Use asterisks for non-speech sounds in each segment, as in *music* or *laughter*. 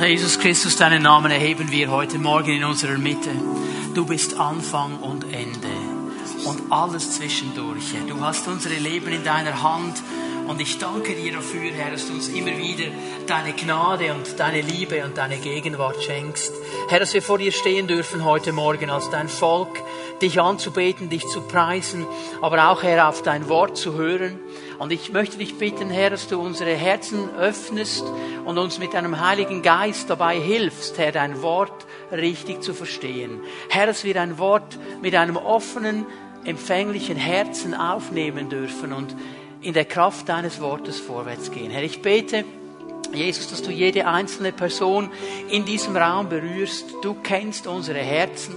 Jesus Christus, deinen Namen erheben wir heute Morgen in unserer Mitte. Du bist Anfang und Ende und alles zwischendurch. Du hast unsere Leben in deiner Hand und ich danke dir dafür, Herr, dass du uns immer wieder deine Gnade und deine Liebe und deine Gegenwart schenkst. Herr, dass wir vor dir stehen dürfen heute Morgen als dein Volk, dich anzubeten, dich zu preisen, aber auch, Herr, auf dein Wort zu hören. Und ich möchte dich bitten, Herr, dass du unsere Herzen öffnest und uns mit deinem Heiligen Geist dabei hilfst, Herr, dein Wort richtig zu verstehen. Herr, dass wir dein Wort mit einem offenen, empfänglichen Herzen aufnehmen dürfen und in der Kraft deines Wortes vorwärts gehen. Herr, ich bete, Jesus, dass du jede einzelne Person in diesem Raum berührst. Du kennst unsere Herzen.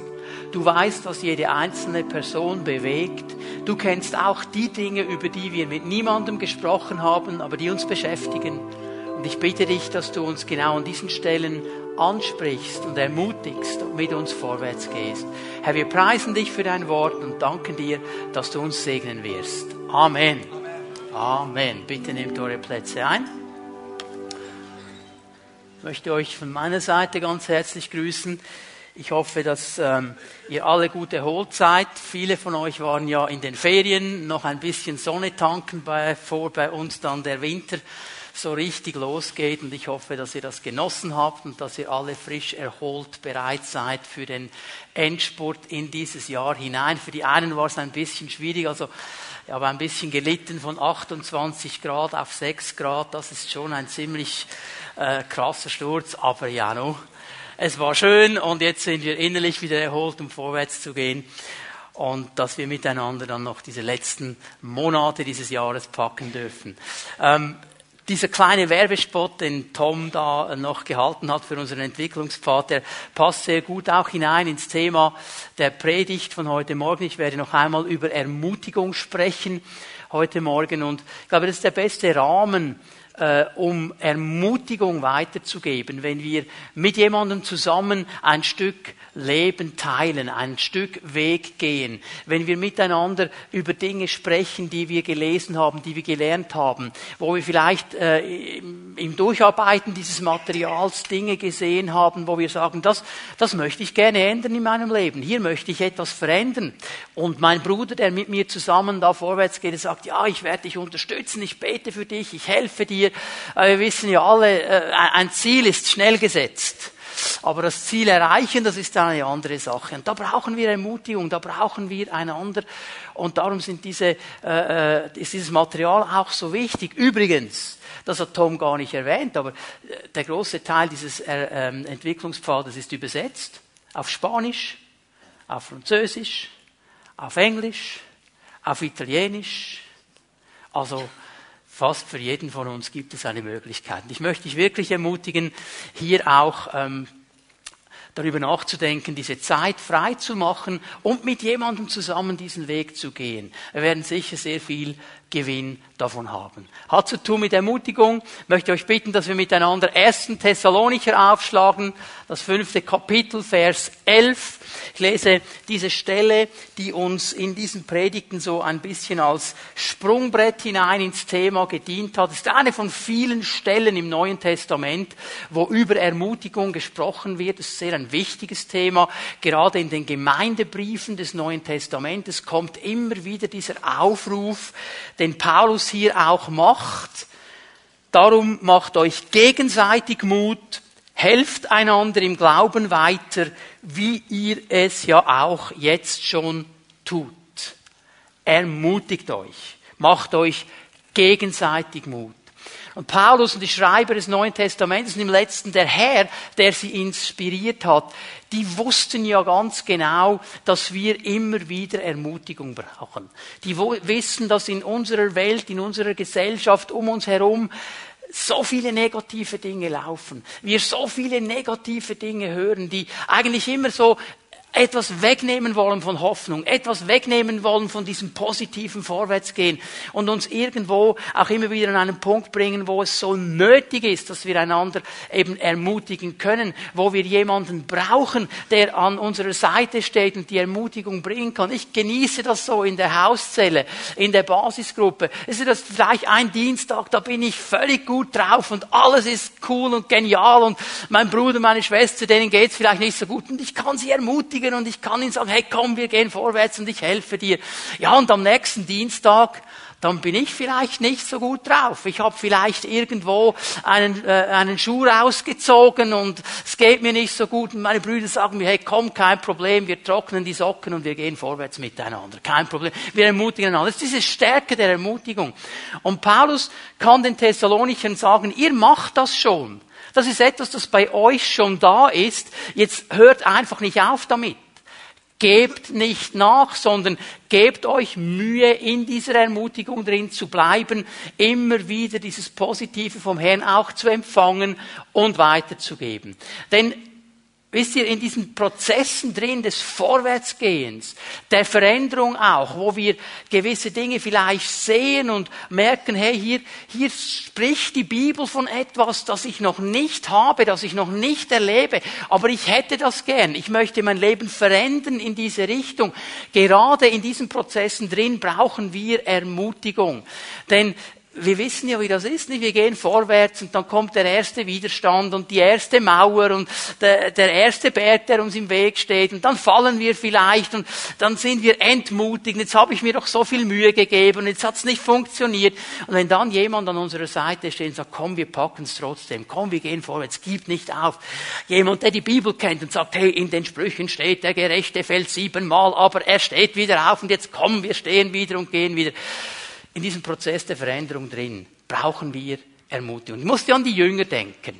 Du weißt, was jede einzelne Person bewegt. Du kennst auch die Dinge, über die wir mit niemandem gesprochen haben, aber die uns beschäftigen. Und ich bitte dich, dass du uns genau an diesen Stellen ansprichst und ermutigst und mit uns vorwärts gehst. Herr, wir preisen dich für dein Wort und danken dir, dass du uns segnen wirst. Amen. Amen. Bitte nehmt eure Plätze ein. Ich möchte euch von meiner Seite ganz herzlich grüßen. Ich hoffe, dass ähm, ihr alle gut erholt seid. Viele von euch waren ja in den Ferien, noch ein bisschen Sonne tanken, bevor bei uns dann der Winter so richtig losgeht. Und ich hoffe, dass ihr das genossen habt und dass ihr alle frisch erholt bereit seid für den Endspurt in dieses Jahr hinein. Für die einen war es ein bisschen schwierig. Also ich habe ein bisschen gelitten von 28 Grad auf 6 Grad. Das ist schon ein ziemlich äh, krasser Sturz. Aber ja, no. es war schön und jetzt sind wir innerlich wieder erholt, um vorwärts zu gehen. Und dass wir miteinander dann noch diese letzten Monate dieses Jahres packen dürfen. Ähm, dieser kleine Werbespot, den Tom da noch gehalten hat für unseren Entwicklungspfad, der passt sehr gut auch hinein ins Thema der Predigt von heute Morgen. Ich werde noch einmal über Ermutigung sprechen heute Morgen und ich glaube, das ist der beste Rahmen, äh, um Ermutigung weiterzugeben, wenn wir mit jemandem zusammen ein Stück Leben teilen, ein Stück Weg gehen, wenn wir miteinander über Dinge sprechen, die wir gelesen haben, die wir gelernt haben, wo wir vielleicht äh, im Durcharbeiten dieses Materials Dinge gesehen haben, wo wir sagen, das, das möchte ich gerne ändern in meinem Leben, hier möchte ich etwas verändern. Und mein Bruder, der mit mir zusammen da vorwärts geht, sagt, ja, ich werde dich unterstützen, ich bete für dich, ich helfe dir. Wir wissen ja alle, äh, ein Ziel ist schnell gesetzt. Aber das Ziel erreichen, das ist eine andere Sache. Und da brauchen wir Ermutigung, da brauchen wir einander. Und darum sind diese, äh, äh ist dieses Material auch so wichtig. Übrigens, das hat Tom gar nicht erwähnt, aber äh, der große Teil dieses äh, ähm, Entwicklungspfades ist übersetzt auf Spanisch, auf Französisch, auf Englisch, auf Italienisch. Also fast für jeden von uns gibt es eine Möglichkeit. Ich möchte dich wirklich ermutigen, hier auch ähm, darüber nachzudenken, diese Zeit frei zu machen und mit jemandem zusammen diesen Weg zu gehen. Wir werden sicher sehr viel Gewinn davon haben. Hat zu tun mit Ermutigung. Ich möchte euch bitten, dass wir miteinander 1. Thessalonicher aufschlagen, das fünfte Kapitel, Vers 11. Ich lese diese Stelle, die uns in diesen Predigten so ein bisschen als Sprungbrett hinein ins Thema gedient hat. Es ist eine von vielen Stellen im Neuen Testament, wo über Ermutigung gesprochen wird. Das ist sehr ein wichtiges Thema. Gerade in den Gemeindebriefen des Neuen Testamentes kommt immer wieder dieser Aufruf, den Paulus hier auch macht. Darum macht euch gegenseitig Mut, helft einander im Glauben weiter, wie ihr es ja auch jetzt schon tut. Ermutigt euch, macht euch gegenseitig Mut. Und Paulus und die Schreiber des Neuen Testamentes und im letzten der Herr, der sie inspiriert hat, die wussten ja ganz genau, dass wir immer wieder Ermutigung brauchen. Die wissen, dass in unserer Welt, in unserer Gesellschaft um uns herum so viele negative Dinge laufen. Wir so viele negative Dinge hören, die eigentlich immer so etwas wegnehmen wollen von Hoffnung, etwas wegnehmen wollen von diesem positiven Vorwärtsgehen und uns irgendwo auch immer wieder an einen Punkt bringen, wo es so nötig ist, dass wir einander eben ermutigen können, wo wir jemanden brauchen, der an unserer Seite steht und die Ermutigung bringen kann. Ich genieße das so in der Hauszelle, in der Basisgruppe. Es ist das vielleicht ein Dienstag, da bin ich völlig gut drauf und alles ist cool und genial und mein Bruder, meine Schwester, denen geht's vielleicht nicht so gut und ich kann sie ermutigen und ich kann ihnen sagen, hey komm, wir gehen vorwärts und ich helfe dir. Ja, und am nächsten Dienstag dann bin ich vielleicht nicht so gut drauf. Ich habe vielleicht irgendwo einen, äh, einen Schuh rausgezogen und es geht mir nicht so gut. Und meine Brüder sagen mir, hey, komm, kein Problem, wir trocknen die Socken und wir gehen vorwärts miteinander. Kein Problem. Wir ermutigen einander. Das ist diese Stärke der Ermutigung. Und Paulus kann den Thessalonichern sagen, ihr macht das schon. Das ist etwas, das bei euch schon da ist. Jetzt hört einfach nicht auf damit. Gebt nicht nach, sondern gebt euch Mühe, in dieser Ermutigung drin zu bleiben, immer wieder dieses Positive vom Herrn auch zu empfangen und weiterzugeben. Denn Wisst ihr, in diesen Prozessen drin des Vorwärtsgehens, der Veränderung auch, wo wir gewisse Dinge vielleicht sehen und merken, hey, hier, hier spricht die Bibel von etwas, das ich noch nicht habe, das ich noch nicht erlebe, aber ich hätte das gern. Ich möchte mein Leben verändern in diese Richtung. Gerade in diesen Prozessen drin brauchen wir Ermutigung. Denn wir wissen ja, wie das ist. Nicht? Wir gehen vorwärts und dann kommt der erste Widerstand und die erste Mauer und der, der erste Berg, der uns im Weg steht. Und dann fallen wir vielleicht und dann sind wir entmutigt. Jetzt habe ich mir doch so viel Mühe gegeben und jetzt hat es nicht funktioniert. Und wenn dann jemand an unserer Seite steht und sagt, komm, wir packen es trotzdem, komm, wir gehen vorwärts, gib nicht auf. Jemand, der die Bibel kennt und sagt, hey, in den Sprüchen steht, der Gerechte fällt siebenmal, aber er steht wieder auf und jetzt komm, wir stehen wieder und gehen wieder in diesem Prozess der Veränderung drin brauchen wir Ermutigung. Ich musste an die Jünger denken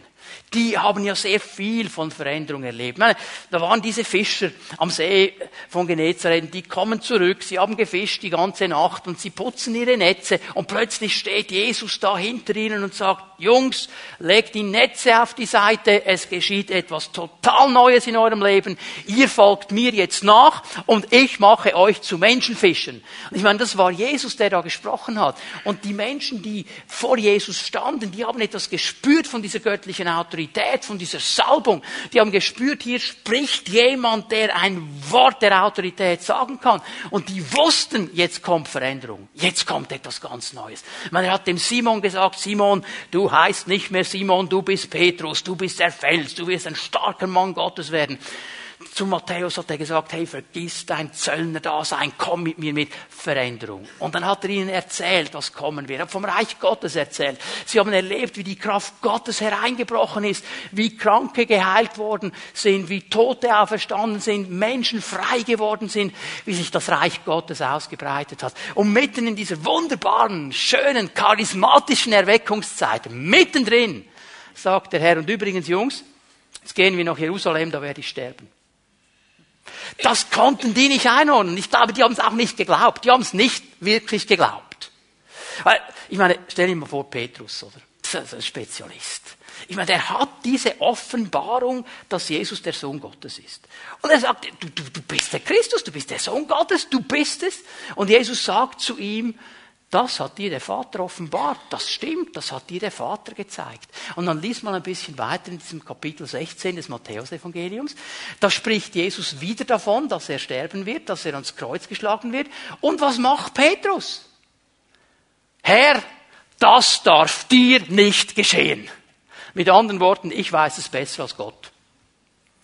die haben ja sehr viel von Veränderung erlebt. Meine, da waren diese Fischer am See von Genezareth, die kommen zurück, sie haben gefischt die ganze Nacht und sie putzen ihre Netze und plötzlich steht Jesus da hinter ihnen und sagt, Jungs, legt die Netze auf die Seite, es geschieht etwas total Neues in eurem Leben, ihr folgt mir jetzt nach und ich mache euch zu Menschenfischen. Ich meine, das war Jesus, der da gesprochen hat. Und die Menschen, die vor Jesus standen, die haben etwas gespürt von dieser göttlichen Autorität, von dieser Salbung. Die haben gespürt, hier spricht jemand, der ein Wort der Autorität sagen kann. Und die wussten, jetzt kommt Veränderung. Jetzt kommt etwas ganz Neues. Man hat dem Simon gesagt, Simon, du heißt nicht mehr Simon, du bist Petrus, du bist der Fels, du wirst ein starker Mann Gottes werden. Zu Matthäus hat er gesagt, hey, vergiss dein Zöllner-Dasein, komm mit mir mit Veränderung. Und dann hat er ihnen erzählt, was kommen wird. Er hat vom Reich Gottes erzählt. Sie haben erlebt, wie die Kraft Gottes hereingebrochen ist, wie Kranke geheilt worden sind, wie Tote auferstanden sind, Menschen frei geworden sind, wie sich das Reich Gottes ausgebreitet hat. Und mitten in dieser wunderbaren, schönen, charismatischen Erweckungszeit, mittendrin, sagt der Herr, und übrigens, Jungs, jetzt gehen wir nach Jerusalem, da werde ich sterben. Das konnten die nicht einordnen. Ich glaube, die haben es auch nicht geglaubt. Die haben es nicht wirklich geglaubt. Ich meine, stell dir mal vor, Petrus, oder? Das ist ein Spezialist. Ich meine, der hat diese Offenbarung, dass Jesus der Sohn Gottes ist. Und er sagt, du, du, du bist der Christus, du bist der Sohn Gottes, du bist es. Und Jesus sagt zu ihm, das hat dir der Vater offenbart. Das stimmt, das hat dir der Vater gezeigt. Und dann liest man ein bisschen weiter in diesem Kapitel 16 des Matthäus-Evangeliums. Da spricht Jesus wieder davon, dass er sterben wird, dass er ans Kreuz geschlagen wird. Und was macht Petrus? Herr, das darf dir nicht geschehen. Mit anderen Worten, ich weiß es besser als Gott.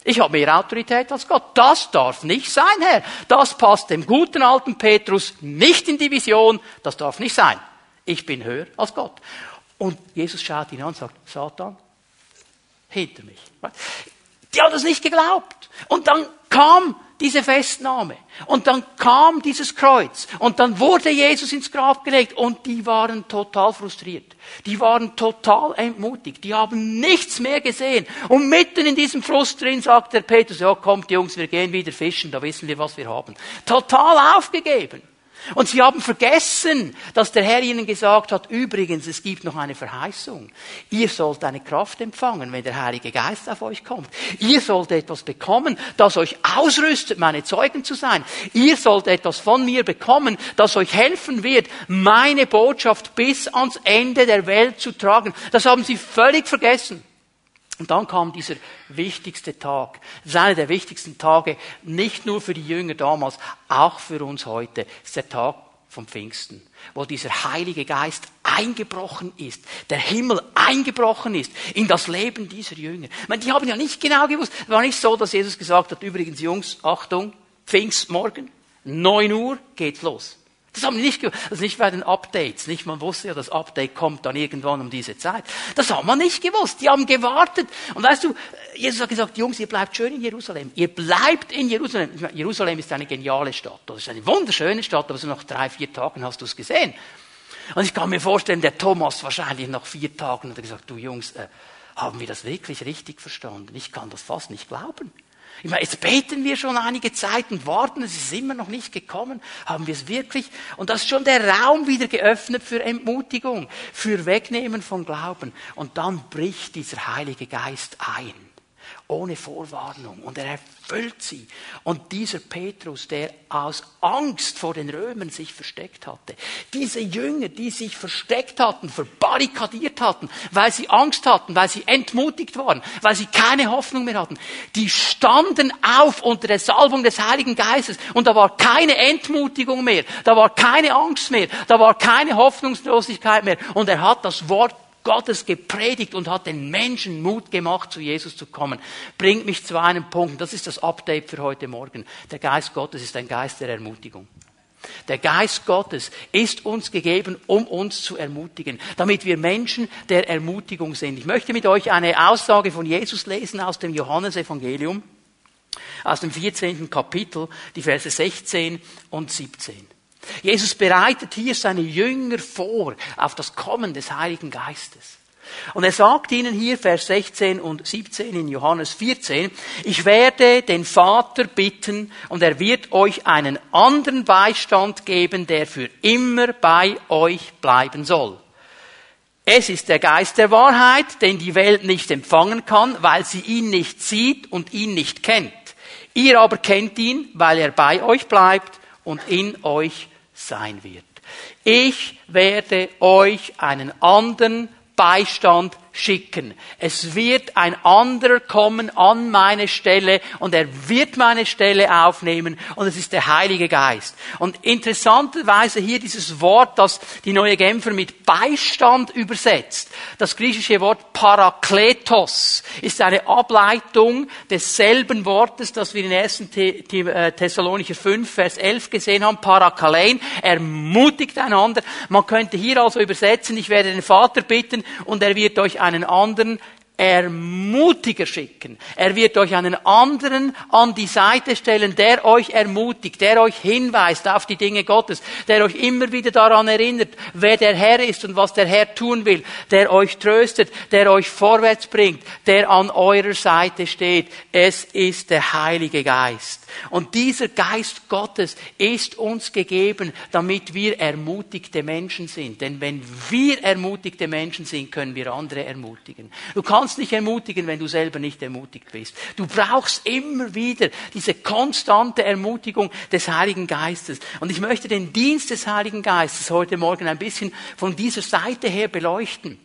Ich habe mehr Autorität als Gott. Das darf nicht sein, Herr. Das passt dem guten alten Petrus nicht in die Vision. Das darf nicht sein. Ich bin höher als Gott. Und Jesus schaut ihn an und sagt, Satan, hinter mich. Die haben das nicht geglaubt. Und dann kam diese Festnahme. Und dann kam dieses Kreuz. Und dann wurde Jesus ins Grab gelegt. Und die waren total frustriert. Die waren total entmutigt. Die haben nichts mehr gesehen. Und mitten in diesem Frust drin sagt der Petrus, ja kommt Jungs, wir gehen wieder fischen, da wissen wir, was wir haben. Total aufgegeben. Und sie haben vergessen, dass der Herr ihnen gesagt hat, übrigens, es gibt noch eine Verheißung. Ihr sollt eine Kraft empfangen, wenn der Heilige Geist auf euch kommt. Ihr sollt etwas bekommen, das euch ausrüstet, meine Zeugen zu sein. Ihr sollt etwas von mir bekommen, das euch helfen wird, meine Botschaft bis ans Ende der Welt zu tragen. Das haben sie völlig vergessen. Und dann kam dieser wichtigste Tag. Das ist einer der wichtigsten Tage, nicht nur für die Jünger damals, auch für uns heute. Das ist der Tag vom Pfingsten, wo dieser Heilige Geist eingebrochen ist, der Himmel eingebrochen ist in das Leben dieser Jünger. Ich meine, die haben ja nicht genau gewusst. Es war nicht so, dass Jesus gesagt hat, übrigens Jungs, Achtung, Pfingstmorgen, neun Uhr geht's los. Das haben wir nicht gewusst. Ist nicht bei den Updates. Nicht, man wusste ja, das Update kommt dann irgendwann um diese Zeit. Das haben wir nicht gewusst. Die haben gewartet. Und weißt du, Jesus hat gesagt, Jungs, ihr bleibt schön in Jerusalem. Ihr bleibt in Jerusalem. Meine, Jerusalem ist eine geniale Stadt. Das ist eine wunderschöne Stadt, aber so nach drei, vier Tagen hast du es gesehen. Und ich kann mir vorstellen, der Thomas wahrscheinlich nach vier Tagen hat gesagt, du Jungs, äh, haben wir das wirklich richtig verstanden? Ich kann das fast nicht glauben. Ich meine, jetzt beten wir schon einige Zeit und warten, es ist immer noch nicht gekommen. Haben wir es wirklich? Und das ist schon der Raum wieder geöffnet für Entmutigung, für Wegnehmen von Glauben. Und dann bricht dieser Heilige Geist ein ohne Vorwarnung. Und er erfüllt sie. Und dieser Petrus, der aus Angst vor den Römern sich versteckt hatte, diese Jünger, die sich versteckt hatten, verbarrikadiert hatten, weil sie Angst hatten, weil sie entmutigt waren, weil sie keine Hoffnung mehr hatten, die standen auf unter der Salbung des Heiligen Geistes. Und da war keine Entmutigung mehr, da war keine Angst mehr, da war keine Hoffnungslosigkeit mehr. Und er hat das Wort Gottes gepredigt und hat den Menschen Mut gemacht, zu Jesus zu kommen. Bringt mich zu einem Punkt. Das ist das Update für heute Morgen. Der Geist Gottes ist ein Geist der Ermutigung. Der Geist Gottes ist uns gegeben, um uns zu ermutigen, damit wir Menschen der Ermutigung sind. Ich möchte mit euch eine Aussage von Jesus lesen aus dem Johannesevangelium, aus dem 14. Kapitel, die Verse 16 und 17. Jesus bereitet hier seine Jünger vor auf das Kommen des Heiligen Geistes. Und er sagt ihnen hier, Vers 16 und 17 in Johannes 14, ich werde den Vater bitten und er wird euch einen anderen Beistand geben, der für immer bei euch bleiben soll. Es ist der Geist der Wahrheit, den die Welt nicht empfangen kann, weil sie ihn nicht sieht und ihn nicht kennt. Ihr aber kennt ihn, weil er bei euch bleibt und in euch sein wird. Ich werde euch einen anderen Beistand schicken. Es wird ein anderer kommen an meine Stelle und er wird meine Stelle aufnehmen und es ist der Heilige Geist. Und interessanterweise hier dieses Wort, das die neue Genfer mit Beistand übersetzt. Das griechische Wort Parakletos ist eine Ableitung desselben Wortes, das wir in 1. Äh, Thessalonicher 5, Vers 11 gesehen haben. Parakalein, ermutigt einander. Man könnte hier also übersetzen, ich werde den Vater bitten und er wird euch einen anderen Ermutiger schicken. Er wird euch einen anderen an die Seite stellen, der euch ermutigt, der euch hinweist auf die Dinge Gottes, der euch immer wieder daran erinnert, wer der Herr ist und was der Herr tun will, der euch tröstet, der euch vorwärts bringt, der an eurer Seite steht. Es ist der Heilige Geist. Und dieser Geist Gottes ist uns gegeben, damit wir ermutigte Menschen sind. Denn wenn wir ermutigte Menschen sind, können wir andere ermutigen. Du kannst nicht ermutigen, wenn du selber nicht ermutigt bist. Du brauchst immer wieder diese konstante Ermutigung des Heiligen Geistes. Und ich möchte den Dienst des Heiligen Geistes heute Morgen ein bisschen von dieser Seite her beleuchten.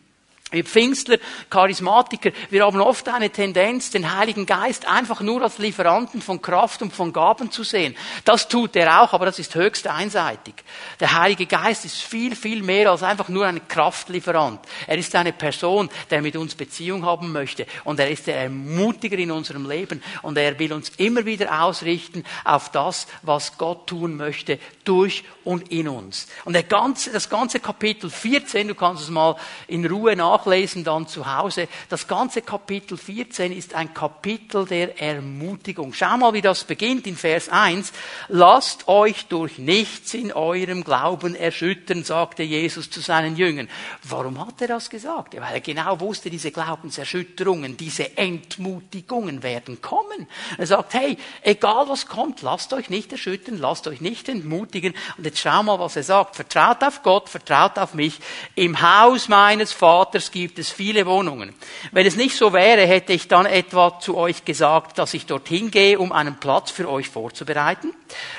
Wir Pfingstler, Charismatiker, wir haben oft eine Tendenz, den Heiligen Geist einfach nur als Lieferanten von Kraft und von Gaben zu sehen. Das tut er auch, aber das ist höchst einseitig. Der Heilige Geist ist viel, viel mehr als einfach nur ein Kraftlieferant. Er ist eine Person, der mit uns Beziehung haben möchte und er ist der Ermutiger in unserem Leben und er will uns immer wieder ausrichten auf das, was Gott tun möchte durch und in uns. Und ganze, das ganze Kapitel 14, du kannst es mal in Ruhe nach nachlesen dann zu Hause. Das ganze Kapitel 14 ist ein Kapitel der Ermutigung. Schau mal, wie das beginnt in Vers 1. Lasst euch durch nichts in eurem Glauben erschüttern, sagte Jesus zu seinen Jüngern. Warum hat er das gesagt? Weil er genau wusste, diese Glaubenserschütterungen, diese Entmutigungen werden kommen. Er sagt, hey, egal was kommt, lasst euch nicht erschüttern, lasst euch nicht entmutigen. Und jetzt schau mal, was er sagt. Vertraut auf Gott, vertraut auf mich. Im Haus meines Vaters gibt es viele Wohnungen. Wenn es nicht so wäre, hätte ich dann etwa zu euch gesagt, dass ich dorthin gehe, um einen Platz für euch vorzubereiten.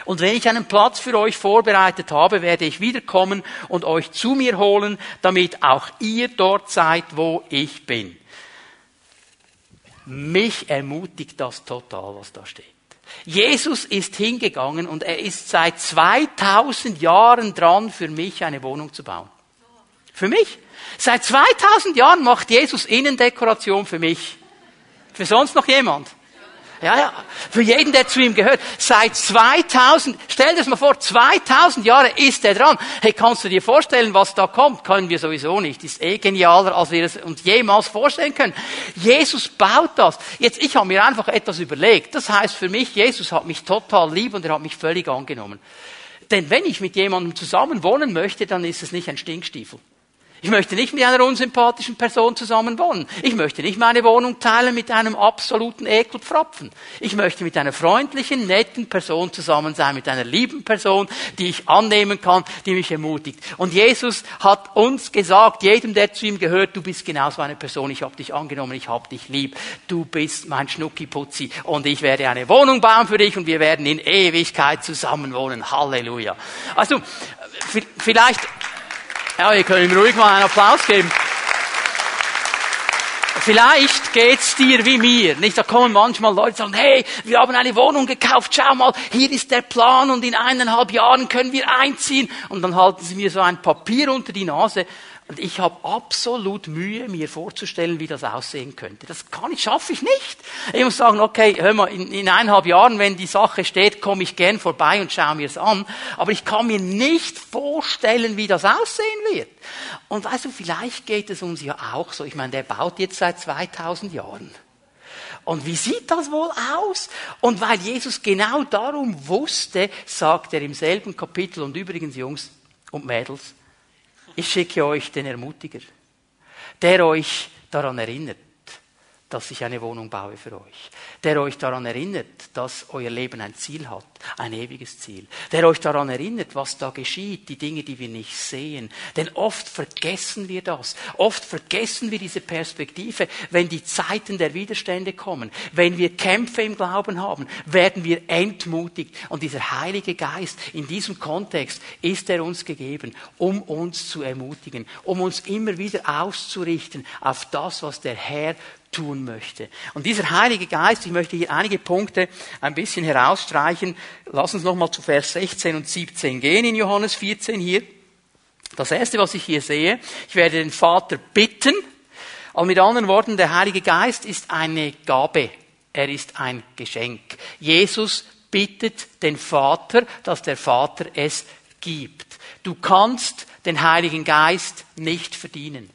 Und wenn ich einen Platz für euch vorbereitet habe, werde ich wiederkommen und euch zu mir holen, damit auch ihr dort seid, wo ich bin. Mich ermutigt das total, was da steht. Jesus ist hingegangen und er ist seit 2000 Jahren dran, für mich eine Wohnung zu bauen. Für mich. Seit 2000 Jahren macht Jesus Innendekoration für mich. Für sonst noch jemand? Ja, ja. Für jeden, der zu ihm gehört. Seit 2000, stell dir das mal vor, 2000 Jahre ist er dran. Hey, kannst du dir vorstellen, was da kommt? Können wir sowieso nicht. Ist eh genialer, als wir es uns jemals vorstellen können. Jesus baut das. Jetzt, ich habe mir einfach etwas überlegt. Das heißt für mich, Jesus hat mich total lieb und er hat mich völlig angenommen. Denn wenn ich mit jemandem zusammen wohnen möchte, dann ist es nicht ein Stinkstiefel. Ich möchte nicht mit einer unsympathischen Person zusammen wohnen. Ich möchte nicht meine Wohnung teilen mit einem absoluten Ekelpfropfen. Ich möchte mit einer freundlichen, netten Person zusammen sein, mit einer lieben Person, die ich annehmen kann, die mich ermutigt. Und Jesus hat uns gesagt, jedem, der zu ihm gehört, du bist genauso eine Person, ich habe dich angenommen, ich habe dich lieb, du bist mein Schnuckiputzi und ich werde eine Wohnung bauen für dich und wir werden in Ewigkeit zusammen wohnen. Halleluja. Also, vielleicht ja, ihr könnt ihm ruhig mal einen Applaus geben. Vielleicht geht's dir wie mir. Nicht, da kommen manchmal Leute und sagen, hey, wir haben eine Wohnung gekauft, schau mal, hier ist der Plan und in eineinhalb Jahren können wir einziehen. Und dann halten sie mir so ein Papier unter die Nase und ich habe absolut Mühe, mir vorzustellen, wie das aussehen könnte. Das kann ich, schaffe ich nicht. Ich muss sagen, okay, hör mal, in, in eineinhalb Jahren, wenn die Sache steht, komme ich gern vorbei und schaue mir es an. Aber ich kann mir nicht vorstellen, wie das aussehen wird. Und weißt du, vielleicht geht es uns ja auch so. Ich meine, der baut jetzt seit 2000 Jahren. Und wie sieht das wohl aus? Und weil Jesus genau darum wusste, sagt er im selben Kapitel, und übrigens Jungs und Mädels, ich schicke euch den Ermutiger, der euch daran erinnert, dass ich eine Wohnung baue für euch, der euch daran erinnert, dass euer Leben ein Ziel hat, ein ewiges Ziel, der euch daran erinnert, was da geschieht, die Dinge, die wir nicht sehen. Denn oft vergessen wir das, oft vergessen wir diese Perspektive, wenn die Zeiten der Widerstände kommen, wenn wir Kämpfe im Glauben haben, werden wir entmutigt. Und dieser Heilige Geist in diesem Kontext ist er uns gegeben, um uns zu ermutigen, um uns immer wieder auszurichten auf das, was der Herr tun möchte. Und dieser Heilige Geist, ich möchte hier einige Punkte ein bisschen herausstreichen. Lass uns nochmal zu Vers 16 und 17 gehen in Johannes 14 hier. Das erste, was ich hier sehe, ich werde den Vater bitten. Aber mit anderen Worten, der Heilige Geist ist eine Gabe. Er ist ein Geschenk. Jesus bittet den Vater, dass der Vater es gibt. Du kannst den Heiligen Geist nicht verdienen.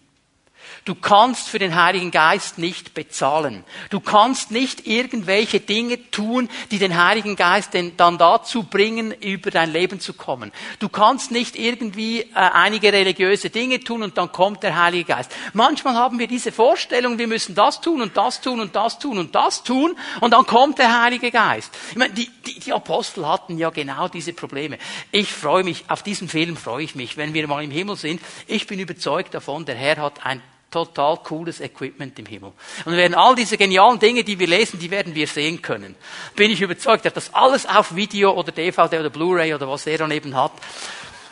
Du kannst für den Heiligen Geist nicht bezahlen. Du kannst nicht irgendwelche Dinge tun, die den Heiligen Geist dann dazu bringen, über dein Leben zu kommen. Du kannst nicht irgendwie äh, einige religiöse Dinge tun und dann kommt der Heilige Geist. Manchmal haben wir diese Vorstellung, wir müssen das tun und das tun und das tun und das tun und dann kommt der Heilige Geist. Ich meine, die, die, die Apostel hatten ja genau diese Probleme. Ich freue mich, auf diesen Film freue ich mich, wenn wir mal im Himmel sind. Ich bin überzeugt davon, der Herr hat ein total cooles Equipment im Himmel. Und wir werden all diese genialen Dinge, die wir lesen, die werden wir sehen können. Bin ich überzeugt, er hat das alles auf Video oder DVD oder Blu-ray oder was er daneben hat.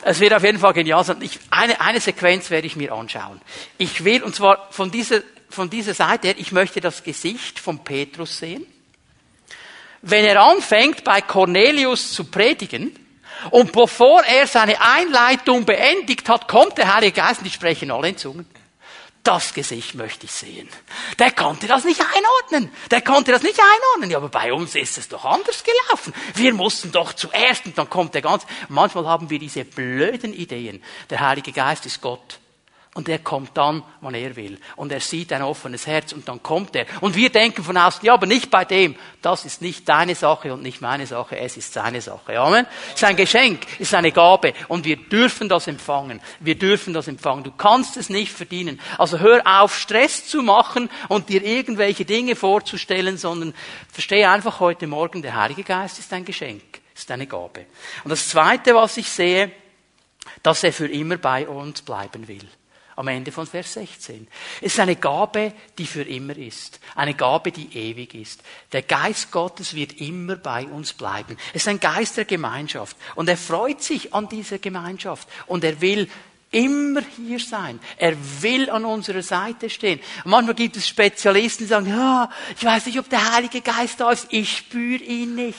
Es wird auf jeden Fall genial sein. Ich, eine, eine Sequenz werde ich mir anschauen. Ich will, und zwar von dieser, von dieser Seite her, ich möchte das Gesicht von Petrus sehen. Wenn er anfängt, bei Cornelius zu predigen, und bevor er seine Einleitung beendigt hat, kommt der Heilige Geist und die sprechen alle in Zungen. Das Gesicht möchte ich sehen. Der konnte das nicht einordnen. Der konnte das nicht einordnen. Ja, aber bei uns ist es doch anders gelaufen. Wir mussten doch zuerst und dann kommt der ganze. Manchmal haben wir diese blöden Ideen. Der Heilige Geist ist Gott. Und er kommt dann, wann er will. Und er sieht ein offenes Herz und dann kommt er. Und wir denken von außen, ja, aber nicht bei dem. Das ist nicht deine Sache und nicht meine Sache, es ist seine Sache. Amen. Es ist ein Geschenk, es ist eine Gabe und wir dürfen das empfangen. Wir dürfen das empfangen. Du kannst es nicht verdienen. Also hör auf, Stress zu machen und dir irgendwelche Dinge vorzustellen, sondern verstehe einfach heute Morgen, der Heilige Geist ist ein Geschenk, ist eine Gabe. Und das Zweite, was ich sehe, dass er für immer bei uns bleiben will am Ende von Vers 16. Es ist eine Gabe, die für immer ist. Eine Gabe, die ewig ist. Der Geist Gottes wird immer bei uns bleiben. Es ist ein Geist der Gemeinschaft. Und er freut sich an dieser Gemeinschaft. Und er will immer hier sein. Er will an unserer Seite stehen. Manchmal gibt es Spezialisten, die sagen, ja, ich weiß nicht, ob der Heilige Geist da ist. Ich spüre ihn nicht.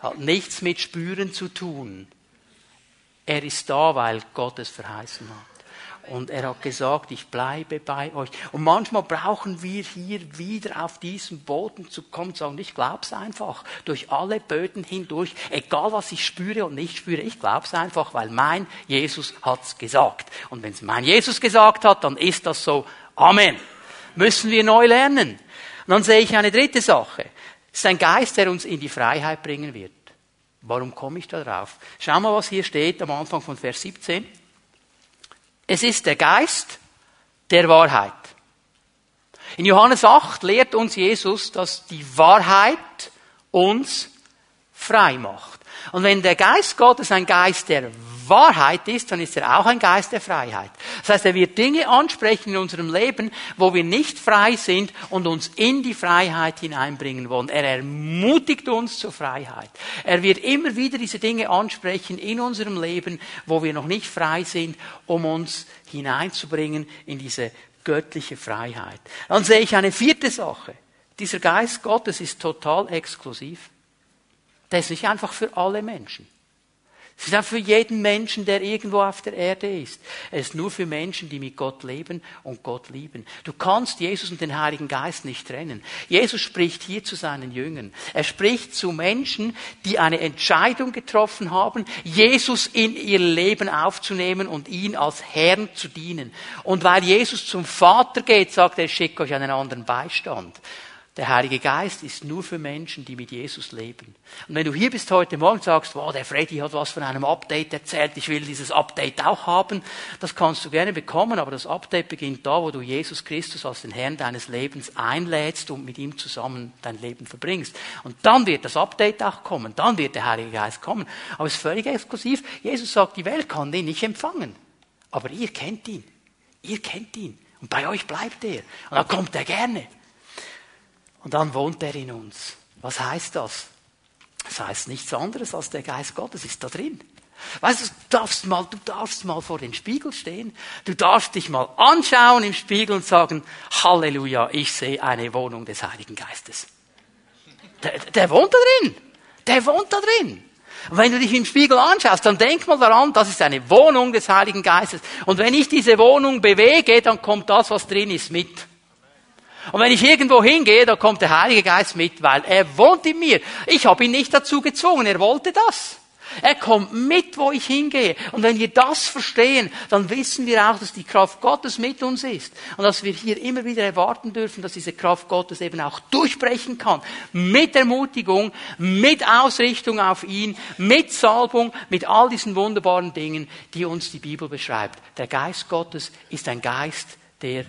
Hat nichts mit Spüren zu tun. Er ist da, weil Gott es verheißen hat. Und er hat gesagt, ich bleibe bei euch. Und manchmal brauchen wir hier wieder auf diesen Boden zu kommen und sagen, ich glaub's einfach. Durch alle Böden hindurch, egal was ich spüre und nicht spüre, ich glaub's einfach, weil mein Jesus hat's gesagt. Und wenn es mein Jesus gesagt hat, dann ist das so. Amen. Müssen wir neu lernen. Und dann sehe ich eine dritte Sache. Es ist ein Geist, der uns in die Freiheit bringen wird. Warum komme ich da drauf? Schau mal, was hier steht am Anfang von Vers 17. Es ist der Geist der Wahrheit. In Johannes 8 lehrt uns Jesus, dass die Wahrheit uns frei macht. Und wenn der Geist Gottes ein Geist der Wahrheit ist, dann ist er auch ein Geist der Freiheit. Das heißt, er wird Dinge ansprechen in unserem Leben, wo wir nicht frei sind und uns in die Freiheit hineinbringen wollen. Er ermutigt uns zur Freiheit. Er wird immer wieder diese Dinge ansprechen in unserem Leben, wo wir noch nicht frei sind, um uns hineinzubringen in diese göttliche Freiheit. Dann sehe ich eine vierte Sache. Dieser Geist Gottes ist total exklusiv. Der ist nicht einfach für alle Menschen. Es ist auch für jeden Menschen, der irgendwo auf der Erde ist. Es ist nur für Menschen, die mit Gott leben und Gott lieben. Du kannst Jesus und den Heiligen Geist nicht trennen. Jesus spricht hier zu seinen Jüngern. Er spricht zu Menschen, die eine Entscheidung getroffen haben, Jesus in ihr Leben aufzunehmen und ihn als Herrn zu dienen. Und weil Jesus zum Vater geht, sagt er, ich schicke euch einen anderen Beistand. Der Heilige Geist ist nur für Menschen, die mit Jesus leben. Und wenn du hier bist heute Morgen und sagst, wow, der Freddy hat was von einem Update erzählt, ich will dieses Update auch haben, das kannst du gerne bekommen, aber das Update beginnt da, wo du Jesus Christus als den Herrn deines Lebens einlädst und mit ihm zusammen dein Leben verbringst. Und dann wird das Update auch kommen, dann wird der Heilige Geist kommen. Aber es ist völlig exklusiv. Jesus sagt, die Welt kann den nicht empfangen. Aber ihr kennt ihn. Ihr kennt ihn. Und bei euch bleibt er. Und dann kommt er gerne. Und dann wohnt er in uns. Was heißt das? Das heißt nichts anderes als der Geist Gottes ist da drin. Weißt du, du darfst mal, du darfst mal vor den Spiegel stehen. Du darfst dich mal anschauen im Spiegel und sagen, Halleluja, ich sehe eine Wohnung des Heiligen Geistes. Der, der wohnt da drin. Der wohnt da drin. Und wenn du dich im Spiegel anschaust, dann denk mal daran, das ist eine Wohnung des Heiligen Geistes. Und wenn ich diese Wohnung bewege, dann kommt das, was drin ist, mit. Und wenn ich irgendwo hingehe, da kommt der Heilige Geist mit, weil er wohnt in mir. Ich habe ihn nicht dazu gezwungen, er wollte das. Er kommt mit, wo ich hingehe. Und wenn wir das verstehen, dann wissen wir auch, dass die Kraft Gottes mit uns ist. Und dass wir hier immer wieder erwarten dürfen, dass diese Kraft Gottes eben auch durchbrechen kann. Mit Ermutigung, mit Ausrichtung auf ihn, mit Salbung, mit all diesen wunderbaren Dingen, die uns die Bibel beschreibt. Der Geist Gottes ist ein Geist der